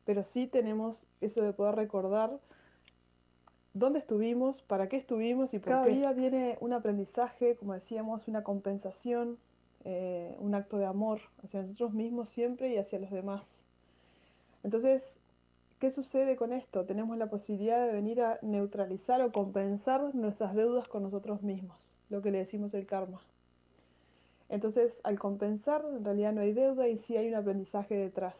Pero sí tenemos eso de poder recordar dónde estuvimos, para qué estuvimos y por Cada qué. día viene un aprendizaje, como decíamos, una compensación, eh, un acto de amor hacia nosotros mismos siempre y hacia los demás. Entonces, ¿qué sucede con esto? Tenemos la posibilidad de venir a neutralizar o compensar nuestras deudas con nosotros mismos, lo que le decimos el karma. Entonces, al compensar, en realidad no hay deuda y sí hay un aprendizaje detrás.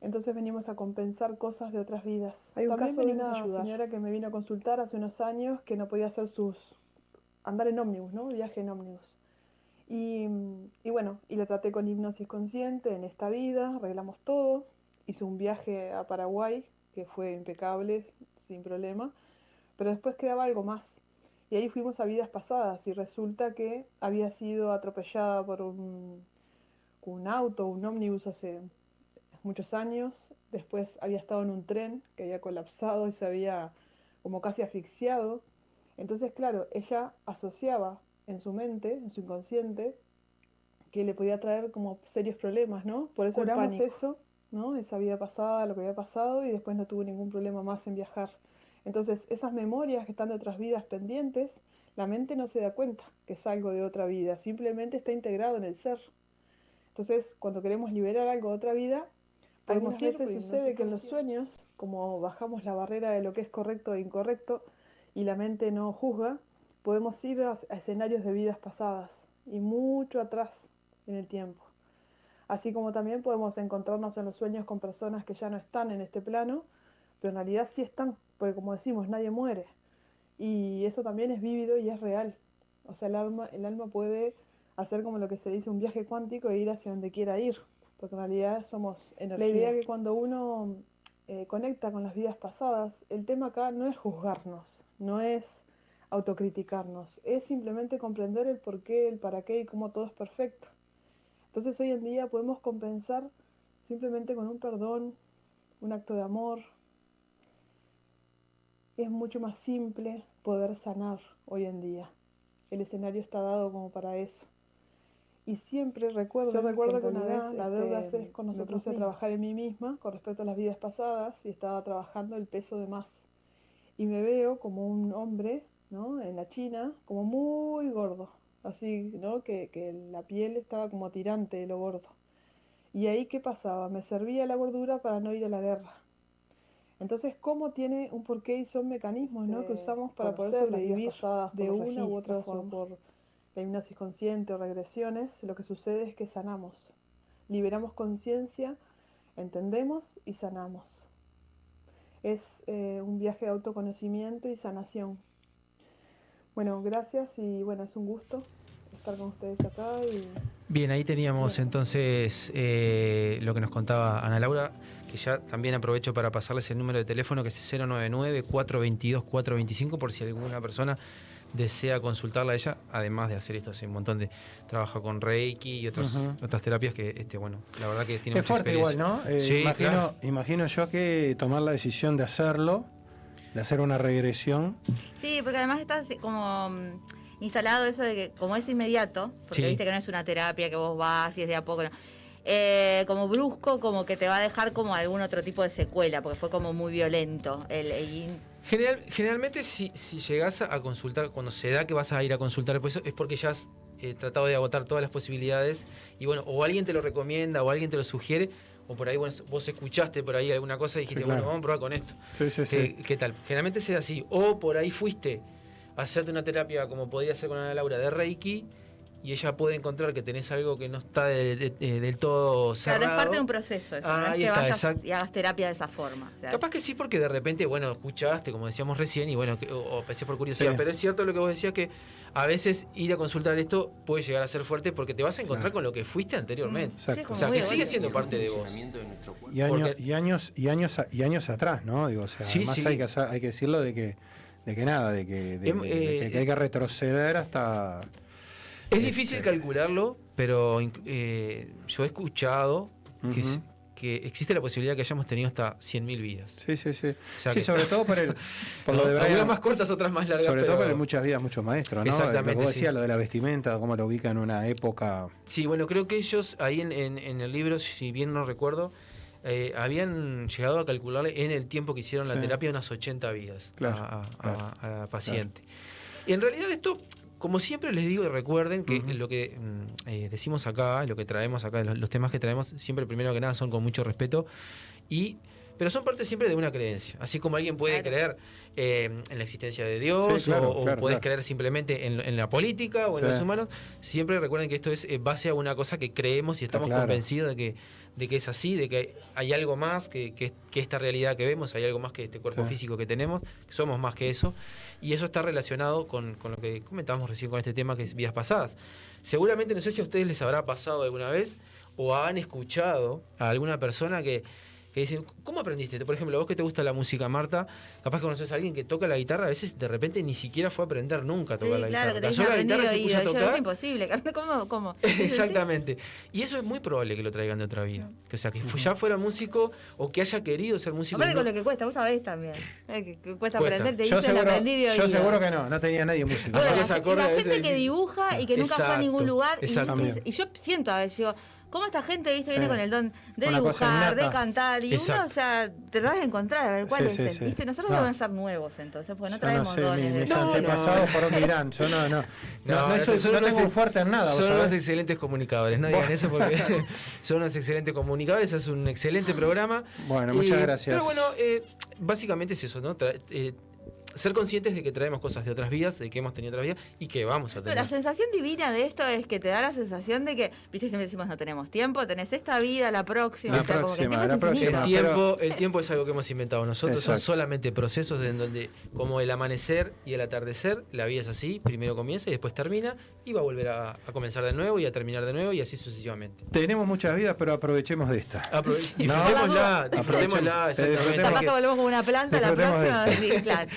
Entonces venimos a compensar cosas de otras vidas. Hay un También caso de una ayudar. señora que me vino a consultar hace unos años que no podía hacer sus andar en ómnibus, ¿no? Viaje en ómnibus. Y, y bueno, y la traté con hipnosis consciente en esta vida, arreglamos todo. Hice un viaje a Paraguay que fue impecable, sin problema, pero después quedaba algo más. Y ahí fuimos a vidas pasadas y resulta que había sido atropellada por un, un auto, un ómnibus hace muchos años, después había estado en un tren que había colapsado y se había como casi asfixiado. Entonces, claro, ella asociaba en su mente, en su inconsciente, que le podía traer como serios problemas, ¿no? Por eso Curamos eso, ¿no? Esa vida pasada, lo que había pasado y después no tuvo ningún problema más en viajar. Entonces, esas memorias que están de otras vidas pendientes, la mente no se da cuenta que es algo de otra vida, simplemente está integrado en el ser. Entonces, cuando queremos liberar algo de otra vida, algunas veces sucede que en los sueños, como bajamos la barrera de lo que es correcto e incorrecto y la mente no juzga, podemos ir a, a escenarios de vidas pasadas y mucho atrás en el tiempo. Así como también podemos encontrarnos en los sueños con personas que ya no están en este plano, pero en realidad sí están, porque como decimos, nadie muere. Y eso también es vívido y es real. O sea, el alma, el alma puede hacer como lo que se dice un viaje cuántico e ir hacia donde quiera ir, porque en realidad somos energía. La idea que cuando uno eh, conecta con las vidas pasadas, el tema acá no es juzgarnos, no es autocriticarnos, es simplemente comprender el por qué, el para qué y cómo todo es perfecto. Entonces hoy en día podemos compensar simplemente con un perdón, un acto de amor. Es mucho más simple poder sanar hoy en día. El escenario está dado como para eso. Y siempre recuerdo, Yo recuerdo que una vez, la deuda este, es con nosotros a trabajar en mí misma con respecto a las vidas pasadas y estaba trabajando el peso de más. Y me veo como un hombre, ¿no? En la China, como muy gordo, así, ¿no? Que, que la piel estaba como tirante de lo gordo. Y ahí, ¿qué pasaba? Me servía la gordura para no ir a la guerra. Entonces, ¿cómo tiene un porqué y son mecanismos ¿no? que usamos para poder sobrevivir de una u otra forma? Por la hipnosis consciente o regresiones, lo que sucede es que sanamos. Liberamos conciencia, entendemos y sanamos. Es eh, un viaje de autoconocimiento y sanación. Bueno, gracias y bueno, es un gusto estar con ustedes acá y Bien, ahí teníamos entonces eh, lo que nos contaba Ana Laura, que ya también aprovecho para pasarles el número de teléfono que es 099-422-425 por si alguna persona desea consultarla a ella, además de hacer esto, hace un montón de trabaja con Reiki y otros, Ujú. otras terapias que este bueno, la verdad que tiene Es fuerte igual, ¿no? Eh, sí, imagino, claro. imagino yo que tomar la decisión de hacerlo, de hacer una regresión, Sí, porque además está como mm, instalado eso de que como es inmediato, porque Sí. viste que no es una terapia que vos vas y es de a poco, no. Eh, como brusco, como que te va a dejar como algún otro tipo de secuela, porque fue como muy violento. El, el- General, generalmente si, si llegás a consultar, cuando se da que vas a ir a consultar pues, es porque ya has eh, tratado de agotar todas las posibilidades y bueno, o alguien te lo recomienda o alguien te lo sugiere, o por ahí bueno, vos escuchaste por ahí alguna cosa y dijiste, claro. bueno, vamos a probar con esto. Sí, sí, sí. ¿Qué, tal? Generalmente sea así. O por ahí fuiste a hacerte una terapia como podría ser con Ana Laura de Reiki y ella puede encontrar que tenés algo que no está de- de- de- del todo claro, cerrado. es parte de un proceso eso, Ah, no es ahí que está, vayas exacto. y hagas terapia de esa forma. o sea, Capaz que sí, porque de repente, bueno, escuchaste, como decíamos recién, y bueno, que- o, o pensé por curiosidad, Sí. pero es cierto lo que vos decías que a veces ir a consultar esto puede llegar a ser fuerte porque te vas a encontrar Claro. con lo que fuiste anteriormente. Exacto. O sea, que sigue siendo parte de vos. y años, Porque- y años, y años, y años atrás, ¿no? Digo, o sea, Sí, además sí. hay que hay que decirlo de que, de que nada, de que, de- Em, de- de que- eh, que hay que retroceder hasta Es Este- difícil calcularlo, pero eh, yo he escuchado que, es- Ujú. que existe la posibilidad que hayamos tenido hasta 100.000 vidas. Sí, sí, sí. O sea sí, que- sobre todo por el por lo de algunas Brian, más cortas, otras más largas. sobre pero- todo por muchas vidas, muchos maestros, ¿no? Exactamente, que vos sí. lo de la vestimenta, cómo lo ubica en una época. Sí, bueno, creo que ellos ahí en, en- en el libro, si bien no recuerdo, eh, habían llegado a calcularle en el tiempo que hicieron la terapia unas 80 vidas Claro, a, a- claro, a la paciente. Y en realidad esto, como siempre les digo y recuerden que lo que mm, eh, decimos acá, lo que traemos acá, los, los temas que traemos, siempre primero que nada son con mucho respeto y... Pero son parte siempre de una creencia. Así como alguien puede Claro. creer eh, en la existencia de Dios Sí, claro, o, o claro, puedes claro. creer simplemente en, en la política o en los humanos, siempre recuerden que esto es en base a una cosa que creemos y estamos claro. convencidos de que, de que es así, de que hay algo más que, que- que esta realidad que vemos, hay algo más que este cuerpo Sí. físico que tenemos, que somos más que eso, y eso está relacionado con, con lo que comentábamos recién con este tema que es vidas pasadas. Seguramente, no sé si a ustedes les habrá pasado alguna vez o han escuchado a alguna persona que, que dicen, ¿cómo aprendiste? Por ejemplo, vos que te gusta la música, Marta, capaz que conoces a alguien que toca la guitarra, a veces de repente ni siquiera fue a aprender nunca a Sí, tocar la claro, guitarra. te La guitarra se puso a tocar. es imposible. ¿Cómo? cómo? Exactamente. Y eso es muy probable que lo traigan de otra vida. Que, o sea, que ya fuera músico o que haya querido ser músico. Aparte con lo que cuesta, vos sabés también. eh, que, cuesta, Cuesta. aprender, te Yo dicen seguro, aprendí de yo seguro que no, no tenía nadie músico. La, la gente que dibuja y que nunca fue a ningún lugar. Y, exactamente. y yo siento a veces, digo, ¿cómo esta gente viste, viene con el don de Una dibujar, de cantar? Y uno, o sea, te vas a encontrar a ver cuál Sí, es sí, el. sí. ¿viste? Nosotros No. debemos ser nuevos entonces, porque no Yo no traemos sé, dones. mi- de- mis No, no. antepasados por dónde irán. Yo no, no. No, no, son no unos tengo un ex- fuerte en nada. Son sabés. unos excelentes comunicadores, no digan eso porque son unos excelentes comunicadores, es un excelente programa. Bueno, muchas Eh, gracias. Pero bueno, eh, básicamente es eso, ¿no? Tra- eh, ser conscientes de que traemos cosas de otras vidas, de que hemos tenido otras vidas y que vamos a No, tener. la sensación divina de esto es que te da la sensación de que, viste, siempre decimos no tenemos tiempo, tenés esta vida, la próxima, La o sea, como que el próxima, tiempo la próxima. El pero- tiempo, el tiempo es algo que hemos inventado nosotros, son solamente procesos en donde, como el amanecer y el atardecer, la vida es así, primero comienza y después termina, y va a volver a, a comenzar de nuevo y a terminar de nuevo y así sucesivamente. Tenemos muchas vidas, pero aprovechemos de esta. Aprove- No. disfrutémosla, disfrutémosla, exactamente. Capaz que- que volvemos como una planta la próxima. Sí, claro.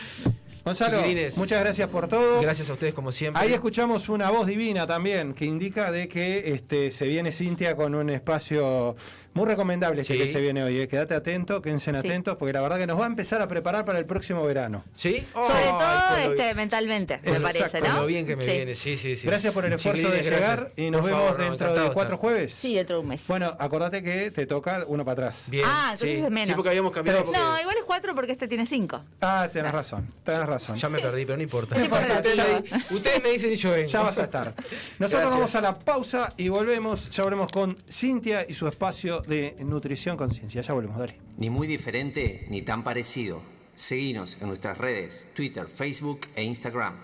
Gonzalo, Chiquilines. muchas gracias por todo. Gracias a ustedes como siempre. Ahí escuchamos una voz divina también que indica de que este, se viene Cintia con un espacio muy recomendable este Sí. que se viene hoy. eh. Quédate atento, quédense Sí. atentos, porque la verdad que nos va a empezar a preparar para el próximo verano. ¿Sí? Sobre todo este, bien- mentalmente, me parece, ¿no? lo bien que me Sí. viene, sí, sí, sí. Gracias por el esfuerzo de llegar gracias. y nos Por vemos favor, no, dentro de cuatro jueves. Sí, dentro de un mes. Bueno, acordate que te toca uno para atrás. Bien, Ah, entonces sí. es menos. Sí, porque habíamos cambiado. Porque No, igual es cuatro porque este tiene cinco. Ah, tenés razón, tenés razón. Ya me perdí, pero no importa. No importa, ustedes, ustedes me dicen y yo vengo. Ya vas a estar. Nosotros vamos a la pausa y volvemos. Ya volvemos con Cintia y su espacio de nutrición conciencia. Ya volvemos, dale. Ni muy diferente ni tan parecido. Seguinos en nuestras redes, Twitter, Facebook e Instagram.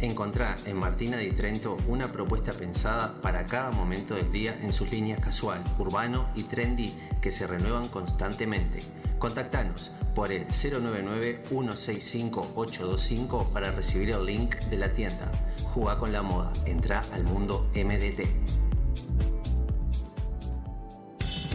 Encontrá en Martina di Trento una propuesta pensada para cada momento del día en sus líneas casual, urbano y trendy que se renuevan constantemente. Contactanos por el 099-165-825 para recibir el link de la tienda. Jugá con la moda, entra al mundo MDT.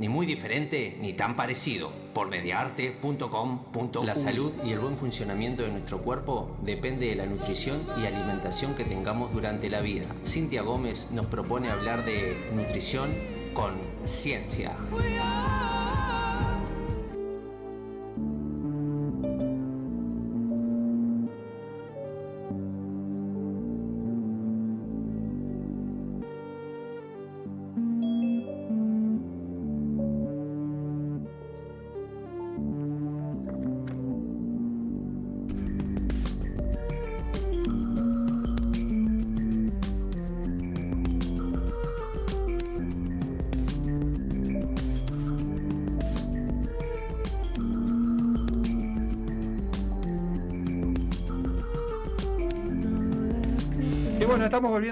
ni muy diferente ni tan parecido por mediaarte.com.uy. La salud y el buen funcionamiento de nuestro cuerpo depende de la nutrición y alimentación que tengamos durante la vida. Cintia Gómez nos propone hablar de nutrición con ciencia.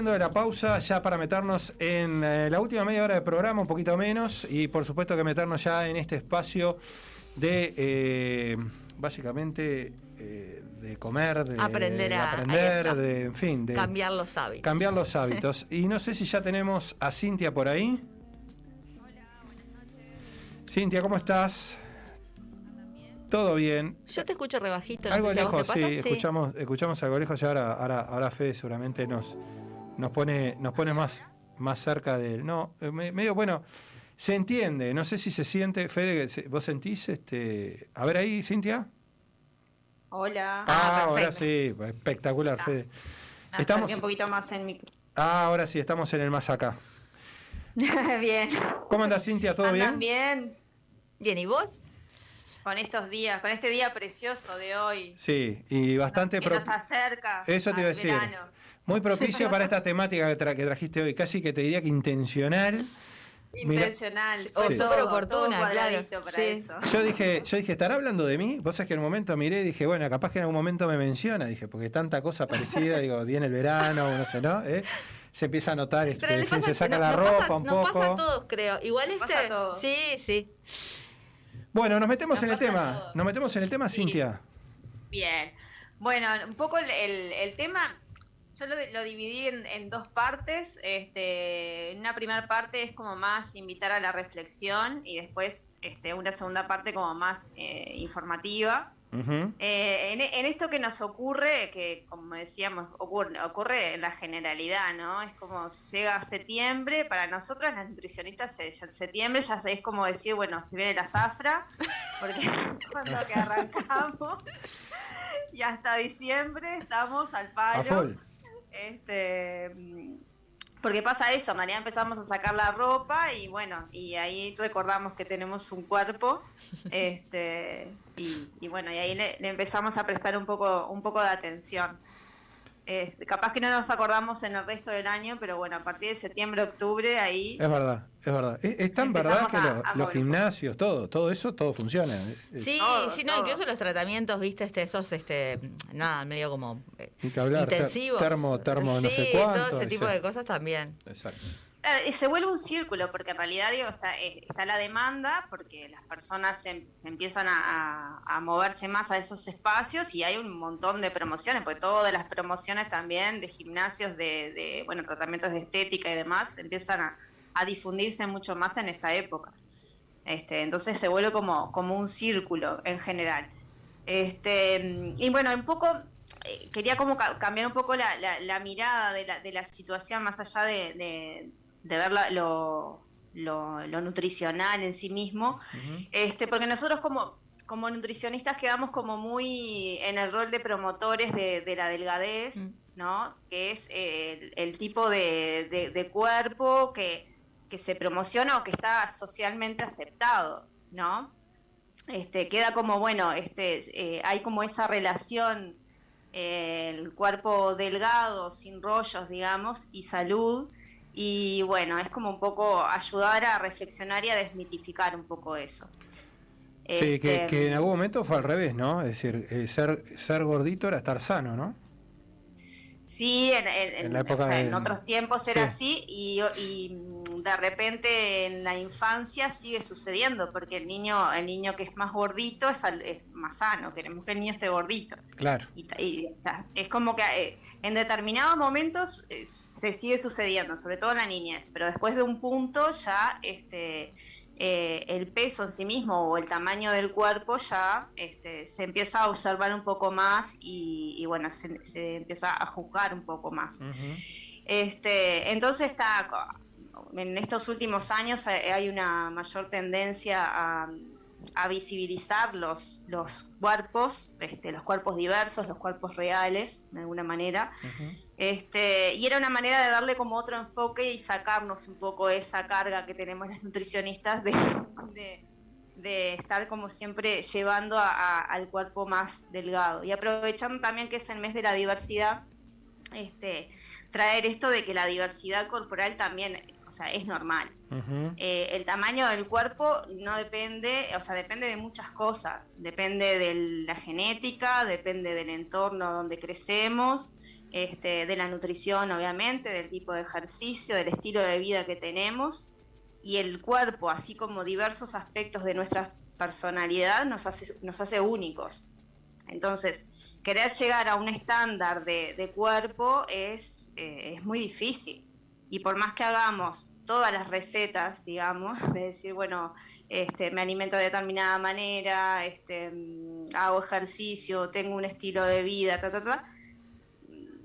Volviendo de la pausa ya para meternos en eh, la última media hora de programa, un poquito menos, y por supuesto que meternos ya en este espacio de, eh, básicamente, eh, de comer, de Aprender de a- aprender, de, en fin, de Cambiar los hábitos. cambiar los hábitos. y no sé si ya tenemos a Cintia por ahí. Cintia, ¿cómo estás? Todo bien. Yo te escucho rebajito. no Algo sé si lejos, sí, escuchamos, escuchamos algo lejos y ahora, ahora, ahora Fede seguramente nos, nos pone, nos pone más, más cerca del. No, eh, me- medio bueno, se entiende, no sé si se siente, Fede, se- ¿vos sentís este. A ver ahí, Cintia. Hola. Ah, ahora sí, espectacular, Fede. Me Estamos. un poquito más en micro. Ah, ahora sí, estamos en el más acá. bien. ¿Cómo andás, Cintia? ¿Todo ¿Andan bien? bien? Bien, ¿y vos? Con estos días, con este día precioso de hoy. Sí, y bastante que pro- nos acerca. Eso te iba a decir. verano. Muy propicio para esta temática que, tra- que trajiste hoy, casi que te diría que intencional. Intencional. Sí. Fue todo, oportuna, cuadradito claro. para Sí. eso. Yo dije, yo dije, ¿estará hablando de mí? Vos sabés que en un momento miré y dije, bueno, capaz que en algún momento me menciona, dije, porque tanta cosa parecida, digo, viene el verano, no sé, ¿no? ¿Eh? Se empieza a notar, este, Pero pasa, se saca no- la ropa pasa- un nos poco. pasa a todos, creo. Igual Nos este. pasa a todos. Sí, sí. Bueno, nos metemos Nos en el tema. Nos metemos en el tema, Sí. Cintia. Bien. Bueno, un poco el, el- el tema, yo lo, lo dividí en, en dos partes. Este, una primera parte es como más invitar a la reflexión y después este, una segunda parte como más eh, informativa. Eh, en, en esto que nos ocurre, que como decíamos, ocurre, ocurre en la generalidad, ¿no? Es como llega septiembre, para nosotras las nutricionistas, ya septiembre ya es como decir, bueno, se viene la zafra, porque cuando que arrancamos y hasta diciembre estamos al palo. Este, porque pasa eso, realidad empezamos a sacar la ropa y bueno, y ahí recordamos que tenemos un cuerpo, este, y, y bueno, y ahí le, le empezamos a prestar un poco, un poco de atención. Este, capaz que no nos acordamos en el resto del año, pero bueno, a partir de septiembre, octubre, ahí Es verdad, es verdad. Es, es tan verdad que a- lo- a los gimnasios, todo, todo eso, todo funciona. Sí, Todo, sí, no, todo. incluso los tratamientos, viste, este, esos, este, nada, medio como eh, hablar, ter- intensivos. termo, termo, no sí, sé cuánto. todo ese tipo sí. de cosas también. Exacto. Y se vuelve un círculo, porque en realidad digo, está, eh, está la demanda, porque las personas se, empiezan a, moverse más a esos espacios y hay un montón de promociones, porque todas las promociones también de gimnasios, de, de, bueno, tratamientos de estética y demás, empiezan a, difundirse mucho más en esta época. Este, entonces se vuelve como, como un círculo en general. Este, y bueno, un poco eh, quería como ca- cambiar un poco la, la- la mirada de la, de la situación más allá de- de ver la- lo, lo- lo nutricional en sí mismo, este, porque nosotros como, como nutricionistas quedamos como muy en el rol de promotores de, de la delgadez, Mm. ¿no? Que es eh, el, el tipo de, de- de cuerpo que, que se promociona o que está socialmente aceptado, ¿no? Este, queda como, bueno, este, eh, hay como esa relación, eh, el cuerpo delgado, sin rollos, digamos, y salud, y bueno, es como un poco ayudar a reflexionar y a desmitificar un poco eso. Sí, que, Este, que en algún momento fue al revés, ¿no? Es decir, eh, ser, ser gordito era estar sano, ¿no? Sí, en, en- En la en- época o sea, de- en otros tiempos era Sí. así y, y, de repente en la infancia sigue sucediendo porque el niño el niño que es más gordito es, al- es más sano, queremos que el niño esté gordito. Claro. Y, y es como que eh, en determinados momentos eh, se sigue sucediendo, sobre todo en la niñez, pero después de un punto ya este eh, el peso en sí mismo o el tamaño del cuerpo ya este, se empieza a observar un poco más y, y bueno, se, se empieza a juzgar un poco más. Este, entonces está en estos últimos años hay una mayor tendencia a, a visibilizar los, los cuerpos, este, los cuerpos diversos, los cuerpos reales, de alguna manera. Este, y era una manera de darle como otro enfoque y sacarnos un poco esa carga que tenemos las nutricionistas de, de- de estar como siempre llevando a- a- al cuerpo más delgado. Y aprovechando también que es el mes de la diversidad, este, traer esto de que la diversidad corporal también, o sea, es normal. Eh, el tamaño del cuerpo no depende, o sea, depende de muchas cosas. Depende de la genética, depende del entorno donde crecemos, este, de la nutrición, obviamente, del tipo de ejercicio, del estilo de vida que tenemos y el cuerpo, así como diversos aspectos de nuestra personalidad, nos hace, nos hace únicos. Entonces, querer llegar a un estándar de, de cuerpo es, eh, es muy difícil. Y por más que hagamos todas las recetas, digamos, de decir, bueno, este, me alimento de determinada manera, este, hago ejercicio, tengo un estilo de vida, ta, ta, ta,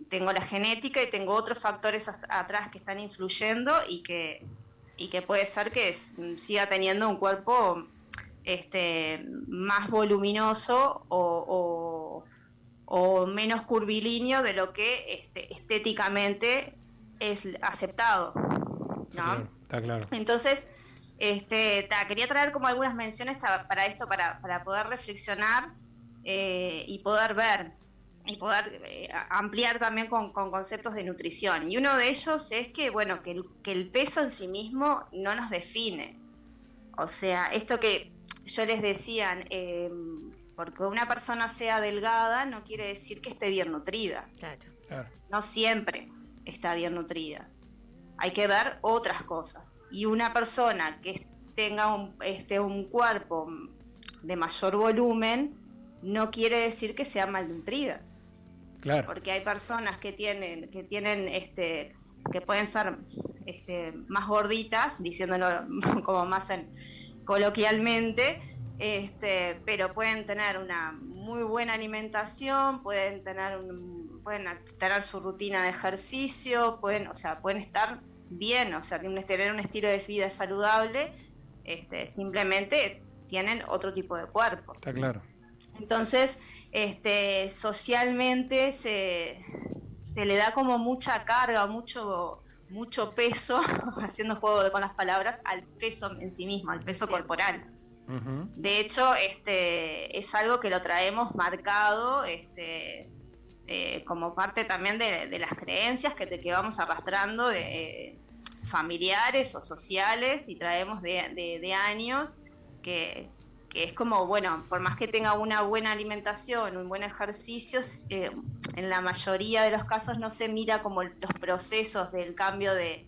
tengo la genética y tengo otros factores at- atrás que están influyendo y que, y que puede ser que siga teniendo un cuerpo este, más voluminoso o, menos curvilíneo de lo que estéticamente es aceptado. ¿no? Claro, está claro. Entonces, este, ta, quería traer como algunas menciones ta- para esto, para, para poder reflexionar eh, y poder ver y poder eh, ampliar también con, con conceptos de nutrición. Y uno de ellos es que, bueno, que el, que el peso en sí mismo no nos define. O sea, esto que yo les decía, eh, porque una persona sea delgada no quiere decir que esté bien nutrida. Claro. Claro. No siempre está bien nutrida. Hay que ver otras cosas. Y una persona que tenga un, este, un cuerpo de mayor volumen no quiere decir que sea malnutrida. Claro. Porque hay personas que tienen, que tienen, este, que pueden ser este, más gorditas, diciéndolo como más en- coloquialmente, este, pero pueden tener una muy buena alimentación, pueden tener un- pueden tener su rutina de ejercicio, pueden, o sea, pueden estar bien, o sea, tienen- tener un estilo de vida saludable, este, simplemente tienen otro tipo de cuerpo. Está claro. Entonces, este, socialmente se, se le da como mucha carga, mucho, mucho peso, haciendo juego con las palabras, al peso en sí mismo, al peso corporal. De hecho, este, es algo que lo traemos marcado este, eh, como parte también de, las creencias que, te, que vamos arrastrando de eh, familiares o sociales y traemos de años que, que es como, bueno, por más que tenga una buena alimentación, un buen ejercicio, eh, en la mayoría de los casos no se mira como los procesos del cambio de,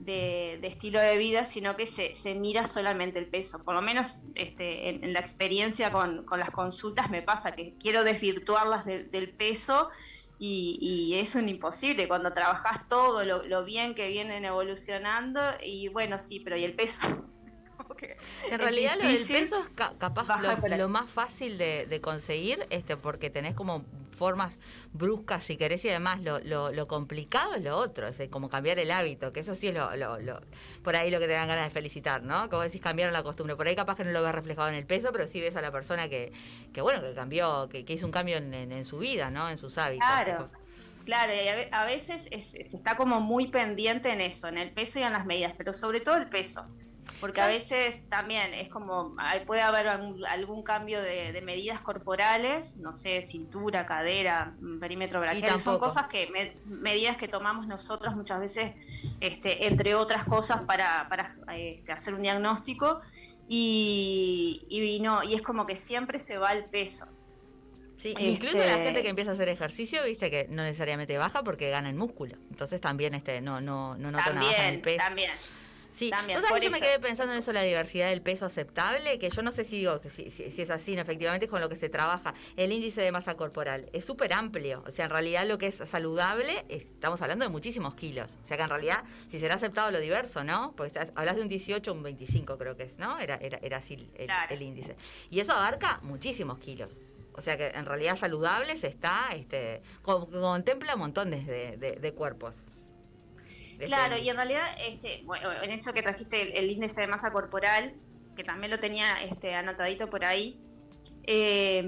de- de estilo de vida, sino que se, se mira solamente el peso. Por lo menos este, en, en la experiencia con, con las consultas me pasa que quiero desvirtuarlas de- del peso y, y es un imposible cuando trabajas todo lo, lo bien que vienen evolucionando y bueno, sí, pero ¿y el peso? Que En realidad lo del peso es ca- capaz lo, lo más fácil de, de conseguir, este, porque tenés como formas bruscas, si querés, y además lo, lo, complicado es lo otro, es como cambiar el hábito, que eso sí es lo, lo, por ahí lo que te dan ganas de felicitar, ¿no? Como decís, cambiaron la costumbre. Por ahí capaz que no lo ves reflejado en el peso, pero sí ves a la persona que, que bueno, que cambió, que, que hizo un cambio en, su vida, ¿no? En sus hábitos. Claro, claro, y a veces es- se está como muy pendiente en eso, en el peso y en las medidas, pero sobre todo el peso. Porque a veces también es como, puede haber algún, algún cambio de, de medidas corporales, no sé, cintura, cadera, mm, perímetro braquial, son cosas que, me- medidas que tomamos nosotros muchas veces, este, entre otras cosas, para, para este, hacer un diagnóstico, y, y no, y es como que siempre se va el peso. Sí, Este- incluso la gente que empieza a hacer ejercicio, viste que no necesariamente baja porque gana en músculo. Entonces también este no no no nota una baja en el También, peso. también. Sí, También, Vos sabés yo me quedé pensando en eso, la diversidad del peso aceptable, que yo no sé si digo que si, si- si es así, no, efectivamente es con lo que se trabaja. El índice de masa corporal es súper amplio, o sea, en realidad lo que es saludable, estamos hablando de muchísimos kilos. O sea, que en realidad, si será aceptado lo diverso, ¿no? Porque estás- hablas de un 18 un 25 creo que es, ¿no? Era, era, era así el, Claro. el índice. Y eso abarca muchísimos kilos. O sea que en realidad saludables está, este, con- contempla un montón de- de- de cuerpos. Claro, y en realidad, este, bueno, en hecho que trajiste el, el índice de masa corporal, que también lo tenía este, anotadito por ahí, eh,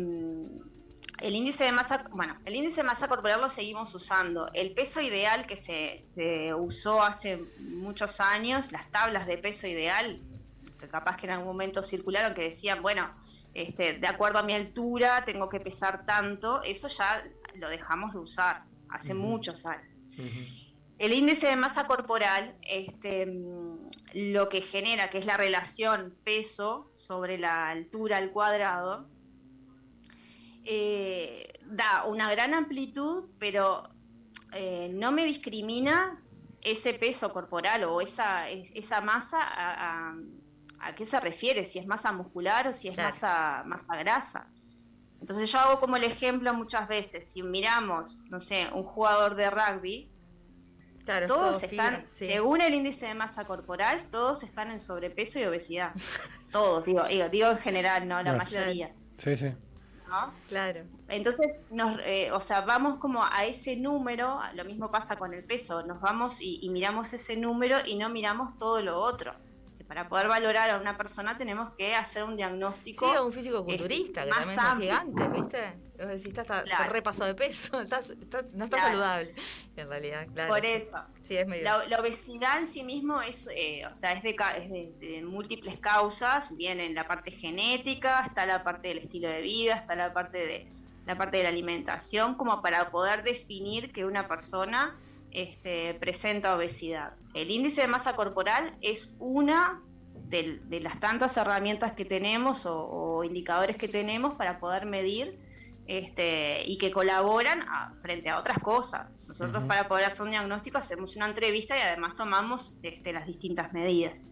el índice de masa, bueno, el índice de masa corporal lo seguimos usando. El peso ideal que se, se usó hace muchos años, las tablas de peso ideal, que capaz que en algún momento circularon, que decían, bueno, este, de acuerdo a mi altura tengo que pesar tanto, eso ya lo dejamos de usar hace muchos años. El índice de masa corporal, este, mm, lo que genera, que es la relación peso sobre la altura al cuadrado, eh, da una gran amplitud, pero eh, no me discrimina ese peso corporal o esa, es- esa masa a, a- a qué se refiere, si es masa muscular o si es Claro. masa, masa grasa. Entonces yo hago como el ejemplo muchas veces, si miramos, no sé, un jugador de rugby, Claro, todos todo están, fibra, sí. según el índice de masa corporal, todos están en sobrepeso y obesidad. todos, digo, digo, digo en general, no la Claro. mayoría. Sí, sí. ¿no? Claro. Entonces, nos, eh, o sea, vamos como a ese número, lo mismo pasa con el peso, nos vamos y, y miramos ese número y no miramos todo lo otro. Que para poder valorar a una persona tenemos que hacer un Sí, diagnóstico. o un físico culturista, este, que más también gigantes, ¿viste? Decís, está, está, Claro. está repaso de peso, estás- estás- no está Claro. saludable, en realidad, claro. Por eso. Sí, es medio... La, la obesidad en sí mismo es, eh, o sea, es, de, es de, de múltiples causas. Viene en la parte genética, está la parte del estilo de vida, está la parte de la parte de la alimentación, como para poder definir que una persona este, presenta obesidad. El índice de masa corporal es una de, las tantas herramientas que tenemos o, o indicadores que tenemos para poder medir este, y que colaboran a- frente a otras cosas. Nosotros para poder hacer un diagnóstico hacemos una entrevista y además tomamos este, las distintas medidas.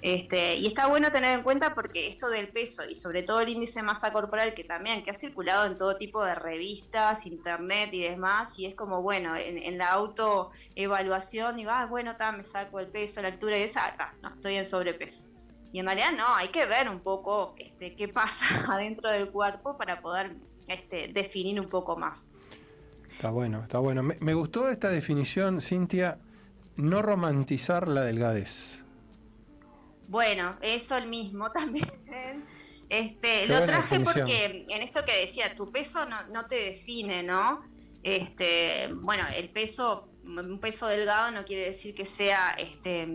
Este, y está bueno tener en cuenta porque esto del peso y sobre todo el índice masa corporal que también que ha circulado en todo tipo de revistas, internet y demás y es como bueno en, en la autoevaluación digo ah bueno ta, me saco el peso, la altura y esa ta, no estoy en sobrepeso y en realidad no hay que ver un poco este, qué pasa adentro del cuerpo para poder este, definir un poco más. Está bueno, está bueno. Me, me gustó esta definición, Cintia, no romantizar la delgadez. Bueno, eso el mismo también. Este, Qué lo traje porque en esto que decía, tu peso no, no te define, ¿no? Este, bueno, el peso, un peso delgado no quiere decir que sea este,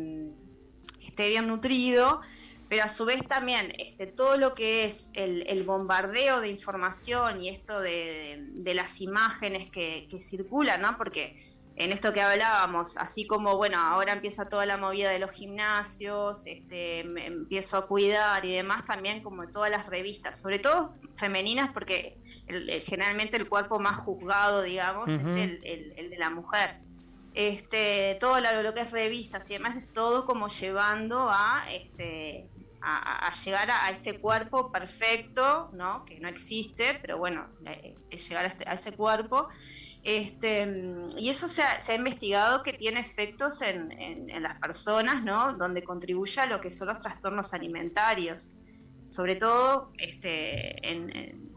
esté bien nutrido, pero a su vez también este, todo lo que es el, el bombardeo de información y esto de, de las imágenes que, que circulan, ¿no? Porque en esto que hablábamos, así como, bueno, ahora empieza toda la movida de los gimnasios, este, me empiezo a cuidar y demás, también como todas las revistas, sobre todo femeninas, porque el- el- generalmente el cuerpo más juzgado, digamos, es el, de la mujer. Este, todo lo, que es revistas y demás es todo como llevando a, este, a, llegar a, a ese cuerpo perfecto, ¿no? Que no existe, pero bueno, eh, es llegar a, este- a ese cuerpo. Este, mm, y eso se ha, investigado que tiene efectos en, en- las personas, ¿no? Donde contribuye a lo que son los trastornos alimentarios. Sobre todo este, en,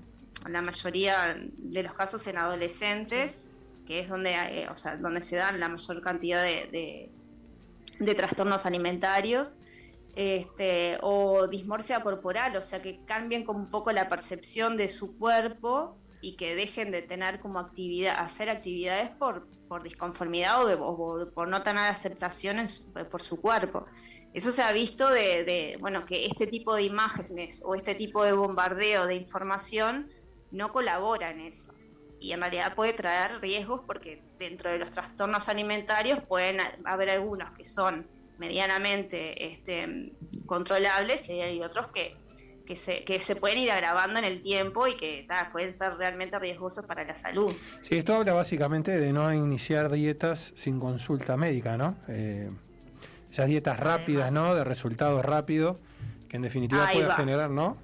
la mayoría de los casos en adolescentes, que es donde, eh, o sea, donde se dan la mayor cantidad de, trastornos alimentarios. Este, o dismorfia corporal, o sea, que cambien un poco la percepción de su cuerpo y que dejen de tener como actividad, hacer actividades por, por disconformidad o, de- por no tener aceptación por su cuerpo. Eso se ha visto de, bueno, que este tipo de imágenes o este tipo de bombardeo de información no colabora en eso. Y en realidad puede traer riesgos porque dentro de los trastornos alimentarios pueden ha- haber algunos que son medianamente este, controlables y hay otros que, que, se, que se pueden ir agravando en el tiempo y que ta, pueden ser realmente riesgosos para la salud. Sí, esto habla básicamente de no iniciar dietas sin consulta médica, ¿no? Eh, esas dietas rápidas, ¿no? De resultados rápidos, que en definitiva pueden generar, ¿no?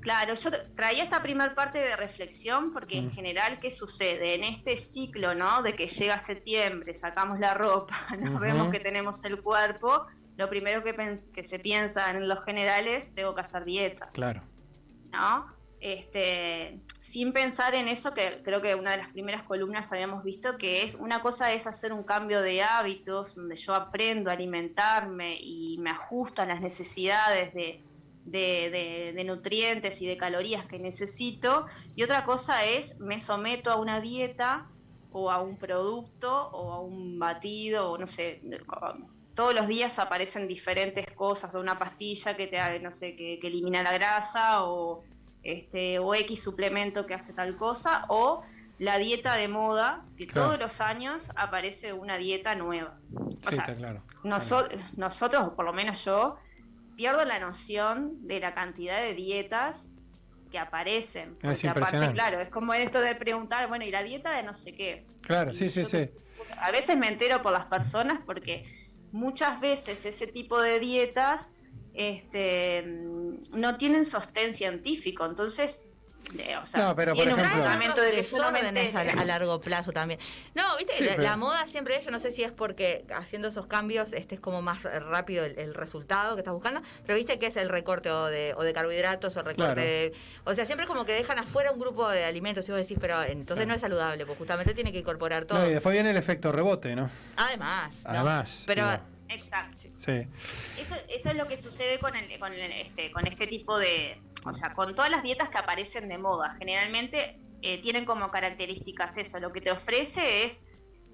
Claro, yo traía esta primera parte de reflexión porque en Mm. general, ¿qué sucede? En este ciclo, ¿no? De que llega septiembre, sacamos la ropa, nos vemos que tenemos el cuerpo, lo primero que, que se piensa en los generales, tengo que hacer dieta, Claro. ¿no? Este, sin pensar en eso, que creo que una de las primeras columnas habíamos visto, que es una cosa es hacer un cambio de hábitos, donde yo aprendo a alimentarme y me ajusto a las necesidades de, de- de- de nutrientes y de calorías que necesito, y otra cosa es me someto a una dieta o a un producto o a un batido o no sé, todos los días aparecen diferentes cosas, o una pastilla que te no sé, que, que elimina la grasa o este o X suplemento que hace tal cosa o la dieta de moda, que Claro. todos los años aparece una dieta nueva. O Sí, sea, está claro. noso- nosotros, por lo menos yo, pierdo la noción de la cantidad de dietas que aparecen. Porque aparte, claro, es como esto de preguntar, bueno, ¿y la dieta de no sé qué? Claro, sí, sí, sí. A veces me entero por las personas porque muchas veces ese tipo de dietas este, mm, no tienen sostén científico, entonces, o sea, No, pero, por tiene un ejemplo- fundamento de Desórdenes a, largo plazo también. No, viste, Sí, la, pero- la moda siempre es, yo no sé si es porque haciendo esos cambios este es como más rápido el, el resultado que estás buscando, pero viste que es el recorte o de, o de carbohidratos o recorte Claro. de... O sea, siempre como que dejan afuera un grupo de alimentos y vos decís, pero entonces no es saludable, porque justamente tiene que incorporar todo. No, y después viene el efecto rebote, ¿no? Además. ¿no? Además, Pero... digo. Exacto. Sí. Eso, eso es lo que sucede con, el, con, el- este, con este tipo de, o sea, con todas las dietas que aparecen de moda. Generalmente eh, tienen como características eso. Lo que te ofrece es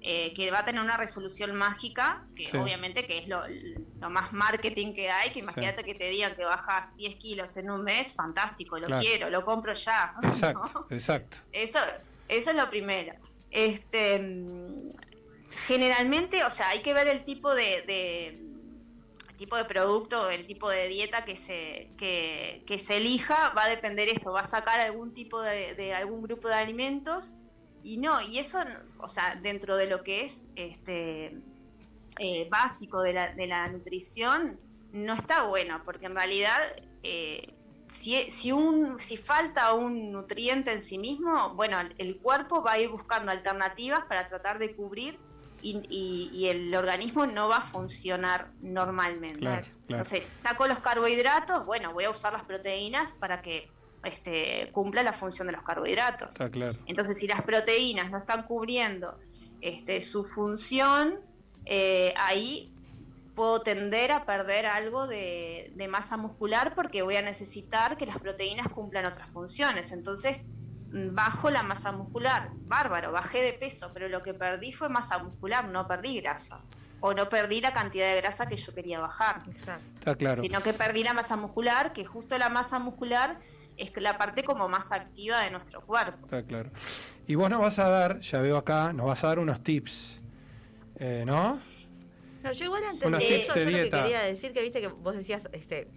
eh, que va a tener una resolución mágica, que Sí. obviamente que es lo, lo más marketing que hay, que imagínate que te digan que bajas 10 kilos en un mes, fantástico, lo Claro. quiero, lo compro ya. Exacto, exacto. Eso, eso es lo primero. Este, mm, generalmente, o sea, hay que ver el tipo de, tipo de producto, el tipo de dieta que se, que, se elija, va a depender esto, va a sacar algún tipo de, de algún grupo de alimentos. Y no, y eso, o sea, dentro de lo que es este eh, básico de la, de la nutrición, no está bueno, porque en realidad eh, si, si, un, si falta un nutriente en sí mismo, bueno, el cuerpo va a ir buscando alternativas para tratar de cubrir y, y- y el organismo no va a funcionar normalmente. Claro, claro. Entonces, saco los carbohidratos, bueno, voy a usar las proteínas para que este, cumpla la función de los carbohidratos. Está claro. Entonces, si las proteínas no están cubriendo este, su función, eh, ahí puedo tender a perder algo de, de masa muscular porque voy a necesitar que las proteínas cumplan otras funciones. Entonces, bajo la masa muscular. Bárbaro, bajé de peso, pero lo que perdí fue masa muscular, no perdí grasa. O no perdí la cantidad de grasa que yo quería bajar Exacto. Está claro. sino que perdí la masa muscular, que justo la masa muscular es la parte como más activa de nuestro cuerpo. Está claro. Y vos nos vas a dar, ya veo acá, nos vas a dar unos tips. Eh, ¿No? No, yo igual antes de eso, yo lo que quería decir que viste que vos decías este,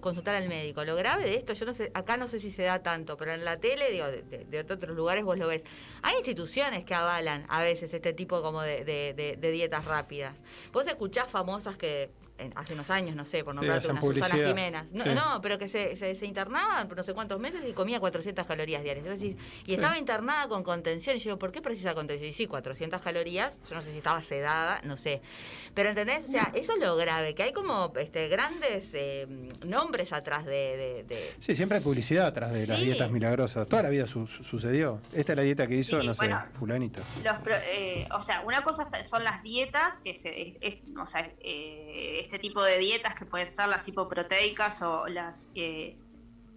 consultar al médico. Lo grave de esto, yo no sé, acá no sé si se da tanto, pero en la tele, digo, de, de- de otros lugares vos lo ves. Hay instituciones que avalan a veces este tipo como de, de- de- de dietas rápidas. Vos escuchás famosas que en- hace unos años, no sé, por Sí, nombrarte hacen una Susana publicidad. Jiménez. No, Sí. no, pero que se, se, se internaba por no sé cuántos meses y comía 400 calorías diarias. Y estaba internada con contención. Y yo digo, ¿por qué precisa contención? Y sí, 400 calorías. Yo no sé si estaba sedada, no sé. Pero ¿entendés? O sea, eso es lo grave, que hay como este, grandes eh, nombres atrás de... de- de- Sí, siempre hay publicidad atrás de las Sí. dietas milagrosas. Toda la vida su- su- sucedió. Esta es la dieta que hizo, Sí, no sé, fulanito. Los pro- eh, o sea, una cosa son las dietas, que se, es- o sea, eh, este tipo de dietas que pueden ser las hipoproteicas o las eh,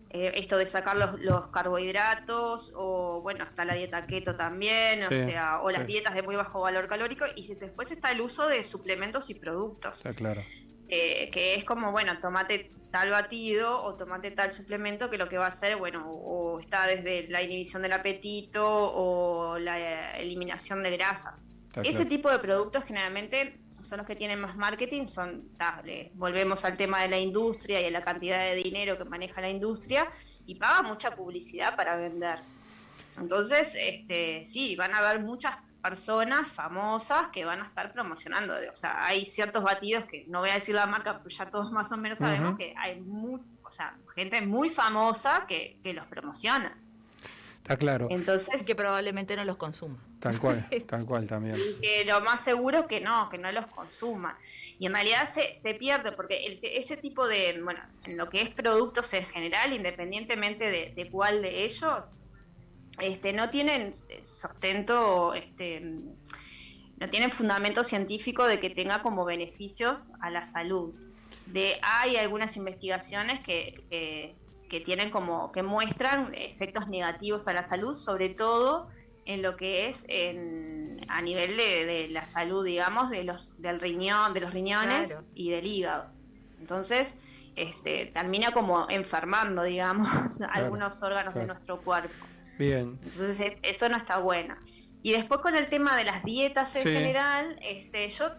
eh, esto de sacar los, los carbohidratos o bueno está la dieta keto también, o Sí, sea, o las sí. dietas de muy bajo valor calórico y si- después está el uso de suplementos y productos. Está claro. eh, que es como, bueno, tomate tal batido o tomate tal suplemento que lo que va a hacer, bueno, o, o está desde la inhibición del apetito o la eliminación de grasas. Está Ese claro. tipo de productos generalmente son los que tienen más marketing, son, ta, le- volvemos al tema de la industria y a la cantidad de dinero que maneja la industria y paga mucha publicidad para vender. Entonces, este, sí, van a haber muchas personas famosas que van a estar promocionando. O sea, hay ciertos batidos que no voy a decir la marca, pero ya todos más o menos sabemos que hay mu- o sea, gente muy famosa que, que los promociona. Está claro. Entonces, que probablemente no los consuma. Tal cual, tal cual también. que lo más seguro es que no, que no los consuman. Y en realidad se, se pierde, porque el, ese tipo de, bueno, en lo que es productos en general, independientemente de, de cuál de ellos, este, no tienen sustento, este, no tienen fundamento científico de que tenga como beneficios a la salud. De, hay algunas investigaciones que, que, que tienen como, que muestran efectos negativos a la salud, sobre todo en lo que es en, a nivel de, de la salud, digamos, de los, del riñón, de los riñones Claro. y del hígado. Entonces, este, termina como enfermando, digamos, algunos órganos de nuestro cuerpo. Bien. Entonces, e- eso no está bueno. Y después con el tema de las dietas en Sí. general, este, yo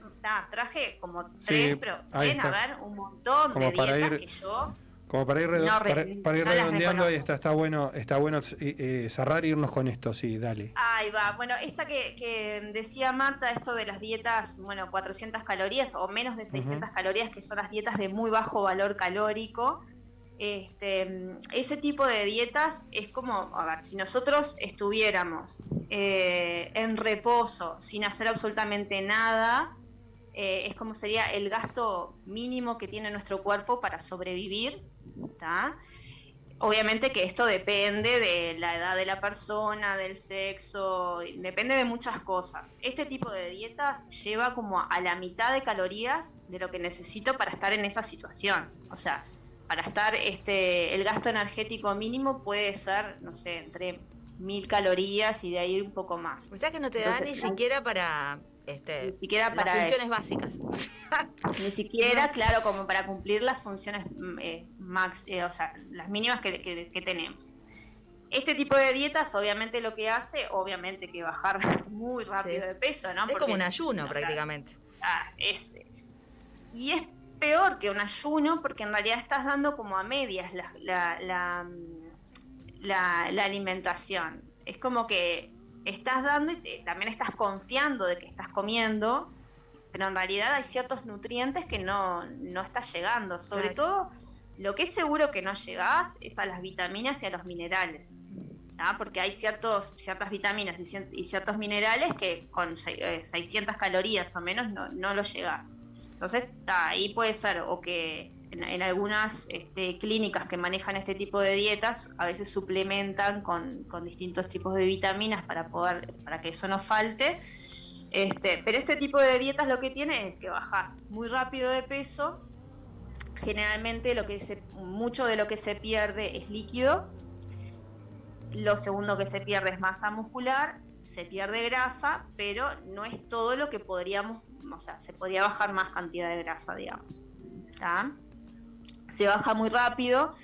traje como Sí, tres, pero pueden está. haber un montón Como de dietas ir- que yo Como para ir, redo- No re- para, para ir no redondeando, ahí está, está bueno, está bueno eh, cerrar e irnos con esto, sí, dale. Ahí va. Bueno, esta que, que decía Marta, esto de las dietas, bueno, 400 calorías o menos de 600 calorías, que son las dietas de muy bajo valor calórico. Este, ese tipo de dietas es como, a ver, si nosotros estuviéramos eh, en reposo, sin hacer absolutamente nada, eh, es como sería el gasto mínimo que tiene nuestro cuerpo para sobrevivir, ¿tá? Obviamente que esto depende de la edad de la persona, del sexo, depende de muchas cosas. Este tipo de dietas lleva como a la mitad de calorías de lo que necesito para estar en esa situación. O sea, para estar, este, el gasto energético mínimo puede ser, no sé, entre mil calorías y de ahí un poco más. O sea que no te da ni siquiera para este, Ni siquiera las para funciones eso. básicas. Ni siquiera, claro, como para cumplir las funciones mm, eh, max, eh, o sea, las mínimas que, que- que tenemos. Este tipo de dietas, obviamente, lo que hace, obviamente, que bajar muy rápido Sí. de peso, ¿no? Es Porque, como un ayuno o sea, prácticamente. ah, es- y es peor que un ayuno porque en realidad estás dando como a medias la, la, la, mm, la- la alimentación. Es como que estás dando y te- también estás confiando de que estás comiendo, pero en realidad hay ciertos nutrientes que no, no estás llegando. Sobre Claro. todo, lo que es seguro que no llegás es a las vitaminas y a los minerales. ¿tá? Porque hay ciertos, ciertas vitaminas y, ciertos minerales que con se- eh, 600 calorías o menos no, no lo llegás. Entonces, ahí puede ser o que en, algunas este, clínicas que manejan este tipo de dietas a veces suplementan con, distintos tipos de vitaminas para poder para que eso no falte. Este, pero este tipo de dietas lo que tiene es que bajas muy rápido de peso. Generalmente lo que mucho de lo que se pierde es líquido. Lo segundo que se pierde es masa muscular, se pierde grasa, pero no es todo lo que podríamos, o sea, se podría bajar más cantidad de grasa, digamos. ¿tá? Se baja muy rápido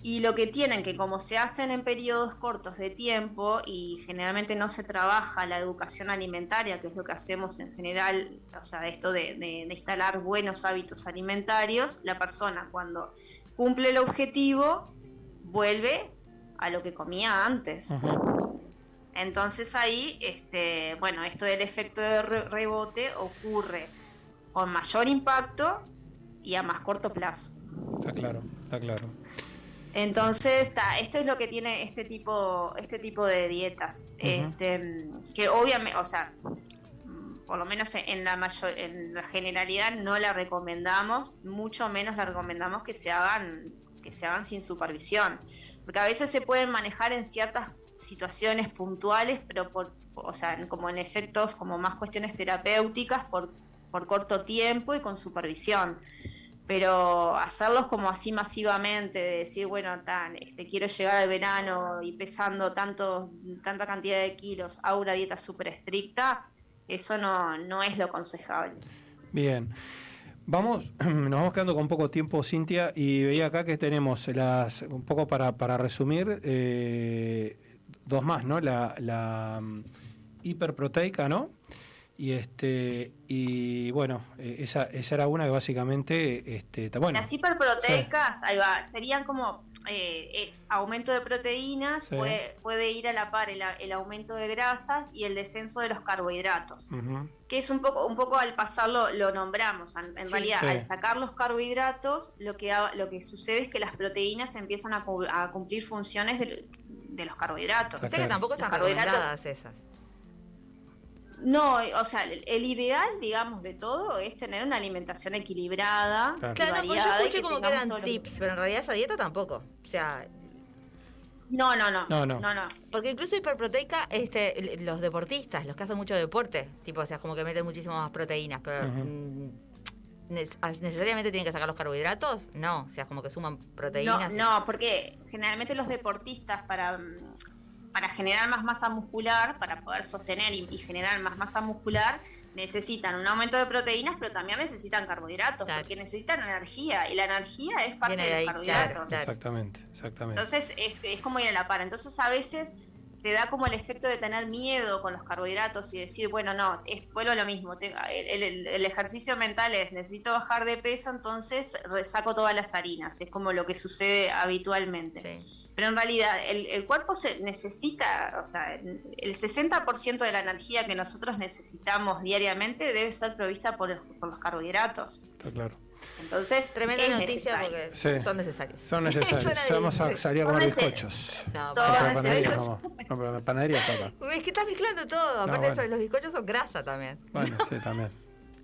y lo que tienen que como se hacen en periodos cortos de tiempo y generalmente no se trabaja la educación alimentaria, que es lo que hacemos en general, o sea, esto de, de- de instalar buenos hábitos alimentarios, la persona cuando cumple el objetivo vuelve a lo que comía antes. Entonces ahí, este, bueno, esto del efecto de re- rebote ocurre con mayor impacto y a más corto plazo. Está claro, está claro. Entonces, está, esto es lo que tiene este tipo, este tipo de dietas. este, que obviamente, o sea, mm, por lo menos en la mayor, en la generalidad no la recomendamos, mucho menos la recomendamos que se hagan, que se hagan sin supervisión. Porque a veces se pueden manejar en ciertas situaciones puntuales, pero por, o sea, como en efectos, como más cuestiones terapéuticas por, por corto tiempo y con supervisión pero hacerlos como así masivamente, de decir, bueno, tan, este, quiero llegar al verano y pesando tanto, tanta cantidad de kilos, a una dieta súper estricta, eso no, no es lo aconsejable. Bien. Vamos, nos vamos quedando con poco tiempo, Cintia, y veía acá que tenemos las, un poco para, para resumir, eh, dos más, ¿no? La, la mm, hiperproteica, ¿no? Y este, y bueno, eh, esa, esa era una que básicamente, este, bueno, Las hiperproteicas, ahí va, serían como, eh, es aumento de proteínas, Sí. puede, puede ir a la par el, a- el aumento de grasas y el descenso de los carbohidratos. que es un poco, un poco al pasarlo lo nombramos. En, en Sí. realidad, Sí. al sacar los carbohidratos, lo que, lo que sucede es que las proteínas empiezan a, cu- a cumplir funciones de, de los carbohidratos. O sea que tampoco están carbohidratos- esas. No, o sea, el, el ideal, digamos, de todo es tener una alimentación equilibrada, Claro. y Claro, no, pues yo escuché como que eran tips, pero en realidad esa dieta tampoco. O sea, No, no, no, No, no. no, no. porque incluso hiperproteica, este, los deportistas, los que hacen mucho deporte, tipo, o sea, como que meten muchísimo más proteínas, pero mm, as- necesariamente tienen que sacar los carbohidratos, no, o sea, como que suman No, proteínas. no, porque generalmente los deportistas para, mm, para generar más masa muscular, para poder sostener y, y generar más masa muscular, necesitan un aumento de proteínas, pero también necesitan carbohidratos, Claro. porque necesitan energía, y la energía es parte de de los carbohidratos. claro, claro. exactamente, exactamente. Entonces es, es como ir a la par. Entonces a veces se da como el efecto de tener miedo con los carbohidratos y decir, bueno, no, es, vuelvo a lo mismo. te- el, el- el ejercicio mental es, necesito bajar de peso, entonces resaco todas las harinas. Es como lo que sucede habitualmente. Pero en realidad el, el cuerpo se necesita, o sea, el 60% de la energía que nosotros necesitamos diariamente debe ser provista por, el- por los carbohidratos. Está claro. Entonces, Tremenda noticia porque Sí. son necesarios. Son necesarios. Vamos a salir a comer bizcochos. No, pero- panadería no. No, pero la panadería toca. Es que estás mezclando todo. Aparte bueno. de eso, los bizcochos son grasa también. Bueno, sí, también.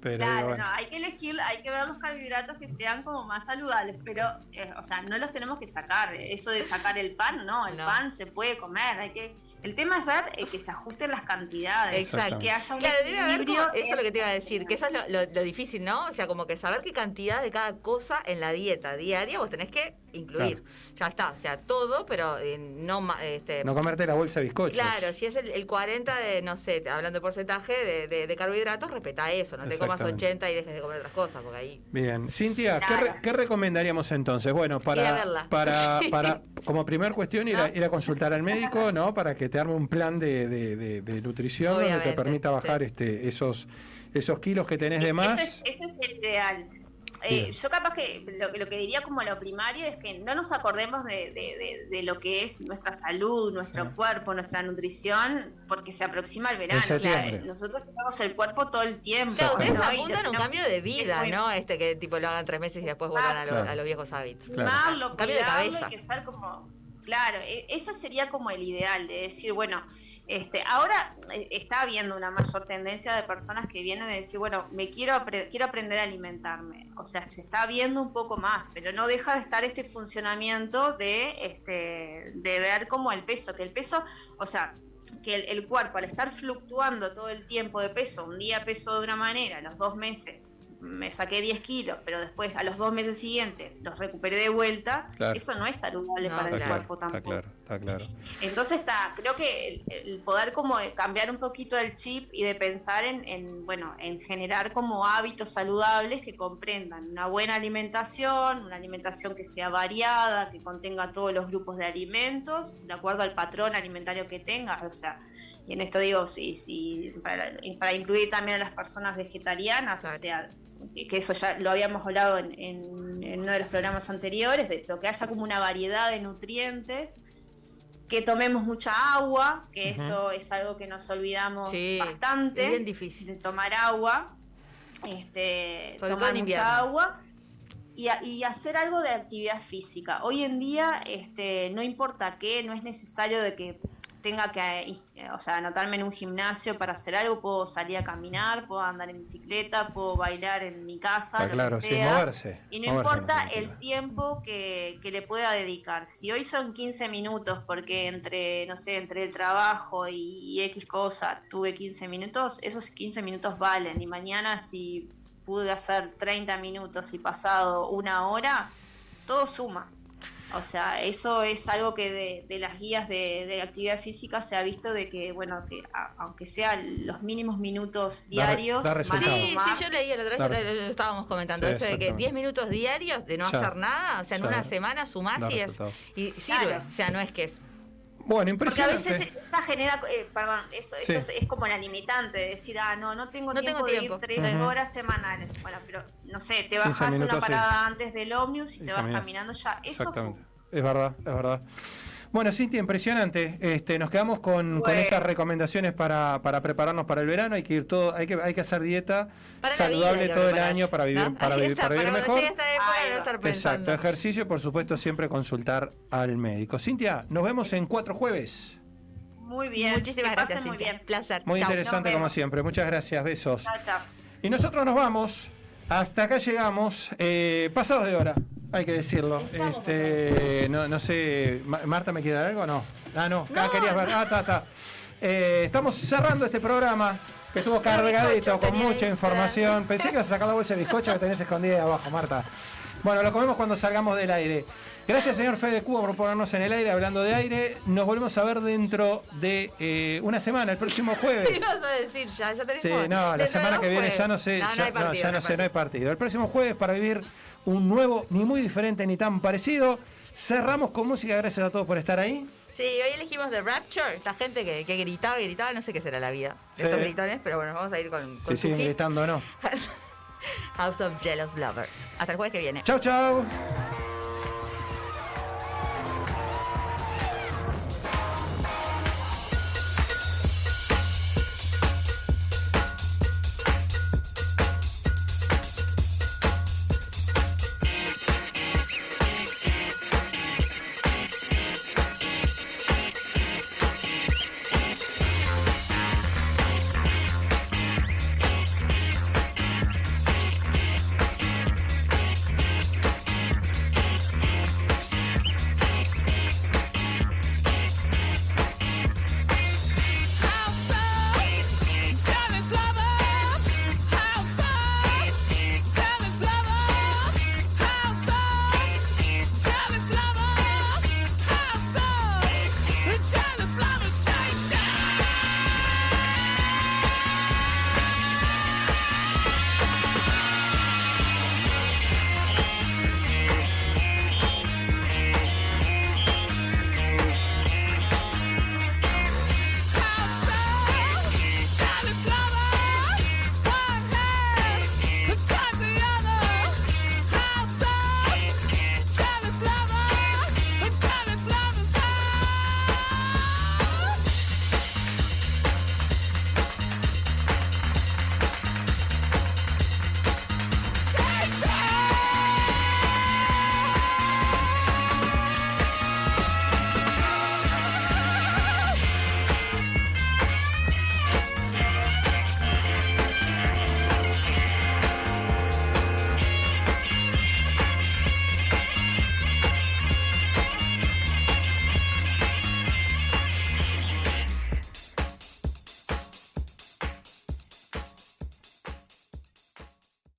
Pero Claro, bueno. no, hay que elegir, hay que ver los carbohidratos que sean como más saludables, pero, eh, o sea, no los tenemos que sacar. Eso de sacar el pan, no, el No. pan se puede comer, hay que... El tema es ver eh, que se ajusten las cantidades, Exacto. que haya un Claro, debe haber como- eso es lo que te iba a decir, que eso es lo, lo- lo difícil, ¿no? O sea, como que saber qué cantidad de cada cosa en la dieta diaria vos tenés que incluir. Ya está, o sea, todo, pero eh, no este, No comerte la bolsa de bizcochos. Claro, si es el, el 40 de, no sé, hablando de porcentaje de, de- de carbohidratos, respeta eso, no te comas Exactamente. 80 y dejes de comer otras cosas, porque ahí... Bien, Cintia, ¿qué, re- qué recomendaríamos entonces? Bueno, para, verla. para, para como primer cuestión ir a, ir a consultar al médico, ¿no? Para que te arme un plan de, de- de- de nutrición donde te Obviamente, permita bajar sí. este, esos, esos kilos que tenés de más. es, ese es el ideal. Eh, yo capaz que lo, que lo que diría como lo primario es que no nos acordemos de, de- de- de lo que es nuestra salud, nuestro Sí. cuerpo, nuestra nutrición, porque se aproxima el verano. Claro, nosotros tenemos el cuerpo todo el tiempo. Claro, ustedes ¿no? Apuntan a un cambio de vida, muy- ¿no? Este que tipo lo hagan tres meses y después vuelvan a, lo- Claro. a los viejos hábitos. Claro. mimarlo, Cambio de cuidarlo cabeza. y que ser como claro e- ese sería como el ideal de decir bueno este ahora eh, está habiendo una mayor tendencia de personas que vienen de decir bueno me quiero quiero aprender a alimentarme o sea se está viendo un poco más pero no deja de estar este funcionamiento de este de ver como el peso que el peso o sea que el, el cuerpo al estar fluctuando todo el tiempo de peso un día peso de una manera los dos meses me saqué 10 kilos, pero después a los dos meses siguientes los recuperé de vuelta, Claro. eso no es saludable No, para Está el claro, cuerpo está tampoco. claro, está claro. Entonces está, creo que el, el poder como cambiar un poquito el chip y de pensar en, en, bueno, en generar como hábitos saludables que comprendan una buena alimentación, una alimentación que sea variada, que contenga todos los grupos de alimentos, de acuerdo al patrón alimentario que tengas, o sea, y en esto digo, sí, sí, para, para incluir también a las personas vegetarianas, Claro. o sea, que eso ya lo habíamos hablado en, en- en uno de los programas anteriores, de lo que haya como una variedad de nutrientes, que tomemos mucha agua, que eso es algo que nos olvidamos Sí, bastante, es bien difícil. de tomar agua, este, Sobre tomar invierno. mucha agua y, a- y hacer algo de actividad física. Hoy en día, este, no importa qué, no es necesario de que tenga que, eh, o sea, anotarme en un gimnasio para hacer algo, puedo salir a caminar, puedo andar en bicicleta, puedo bailar en mi casa, lo claro, que sí, sea. moverse. Y no moverse importa el tiempo que, que le pueda dedicar. Si hoy son 15 minutos, porque entre, no sé, entre el trabajo y, y X cosa tuve 15 minutos, esos 15 minutos valen. Y mañana si pude hacer 30 minutos y pasado una hora, todo suma. O sea, eso es algo que de, de las guías de, de actividad física se ha visto de que, bueno, que a- aunque sean los mínimos minutos Da diarios, da van a resultado. Sí, sumar. sí, yo leí el otro día, lo, estábamos comentando, Sí, eso de que exactamente. 10 minutos diarios de no Ya. hacer nada, o sea, en Ya. una semana sumás Da y, es, y sirve, Claro. o sea, no es que es... Bueno, Porque a impresionante. veces esta genera, eh, perdón, eso, Sí. eso es, es como la limitante de decir, ah, no, no tengo No tiempo tengo de ir tres horas semanales. Bueno, pero no sé, te 15 bajas una sí. parada antes del ómnibus y, Y te vas caminando ya. Eso. Es verdad, es verdad. Bueno, Cintia, impresionante. Este, nos quedamos con, estas recomendaciones para, para prepararnos para el verano. Hay que ir todo, hay que, hay que hacer dieta Para saludable vida todo el año para vivir, ¿no? para vivir, está, para vivir cuando mejor. estar. Exacto, ejercicio, por supuesto, siempre consultar al médico. Cintia, nos vemos en cuatro jueves. Muy bien. Muchísimas gracias, muy Cintia. bien. Placer. Muy Chau. interesante como siempre. Muchas gracias, besos. Chao, chao. Y nosotros nos vamos. Hasta acá llegamos. Eh, pasados de hora, hay que decirlo. Este, no, no sé, Ma- ¿Marta me quiere dar algo o no? Ah, no, No, querías ver. Ah, está, está. Eh, estamos cerrando este programa que estuvo cargadito con mucha información. Pensé que ibas a sacar la bolsa de bizcocho que tenés escondida ahí abajo, Marta. Bueno, lo comemos cuando salgamos del aire. Gracias, señor Fede Cuba, por ponernos en el aire hablando de aire. Nos volvemos a ver dentro de eh, una semana, el próximo jueves. Sí, no sé decir, ya, ya. Sí, no, la semana que viene jueves. ya no sé, No, ya, no no sé, no hay partido. El próximo jueves para vivir un nuevo, ni muy diferente ni tan parecido. Cerramos con música, gracias a todos por estar ahí. Sí, hoy elegimos The Rapture, esta gente que, que gritaba y gritaba, no sé qué será la vida de Sí. estos gritones, pero bueno, vamos a ir con, con su siguen hit, gritando no. House of Jealous Lovers. Hasta el jueves que viene. Chau, chau.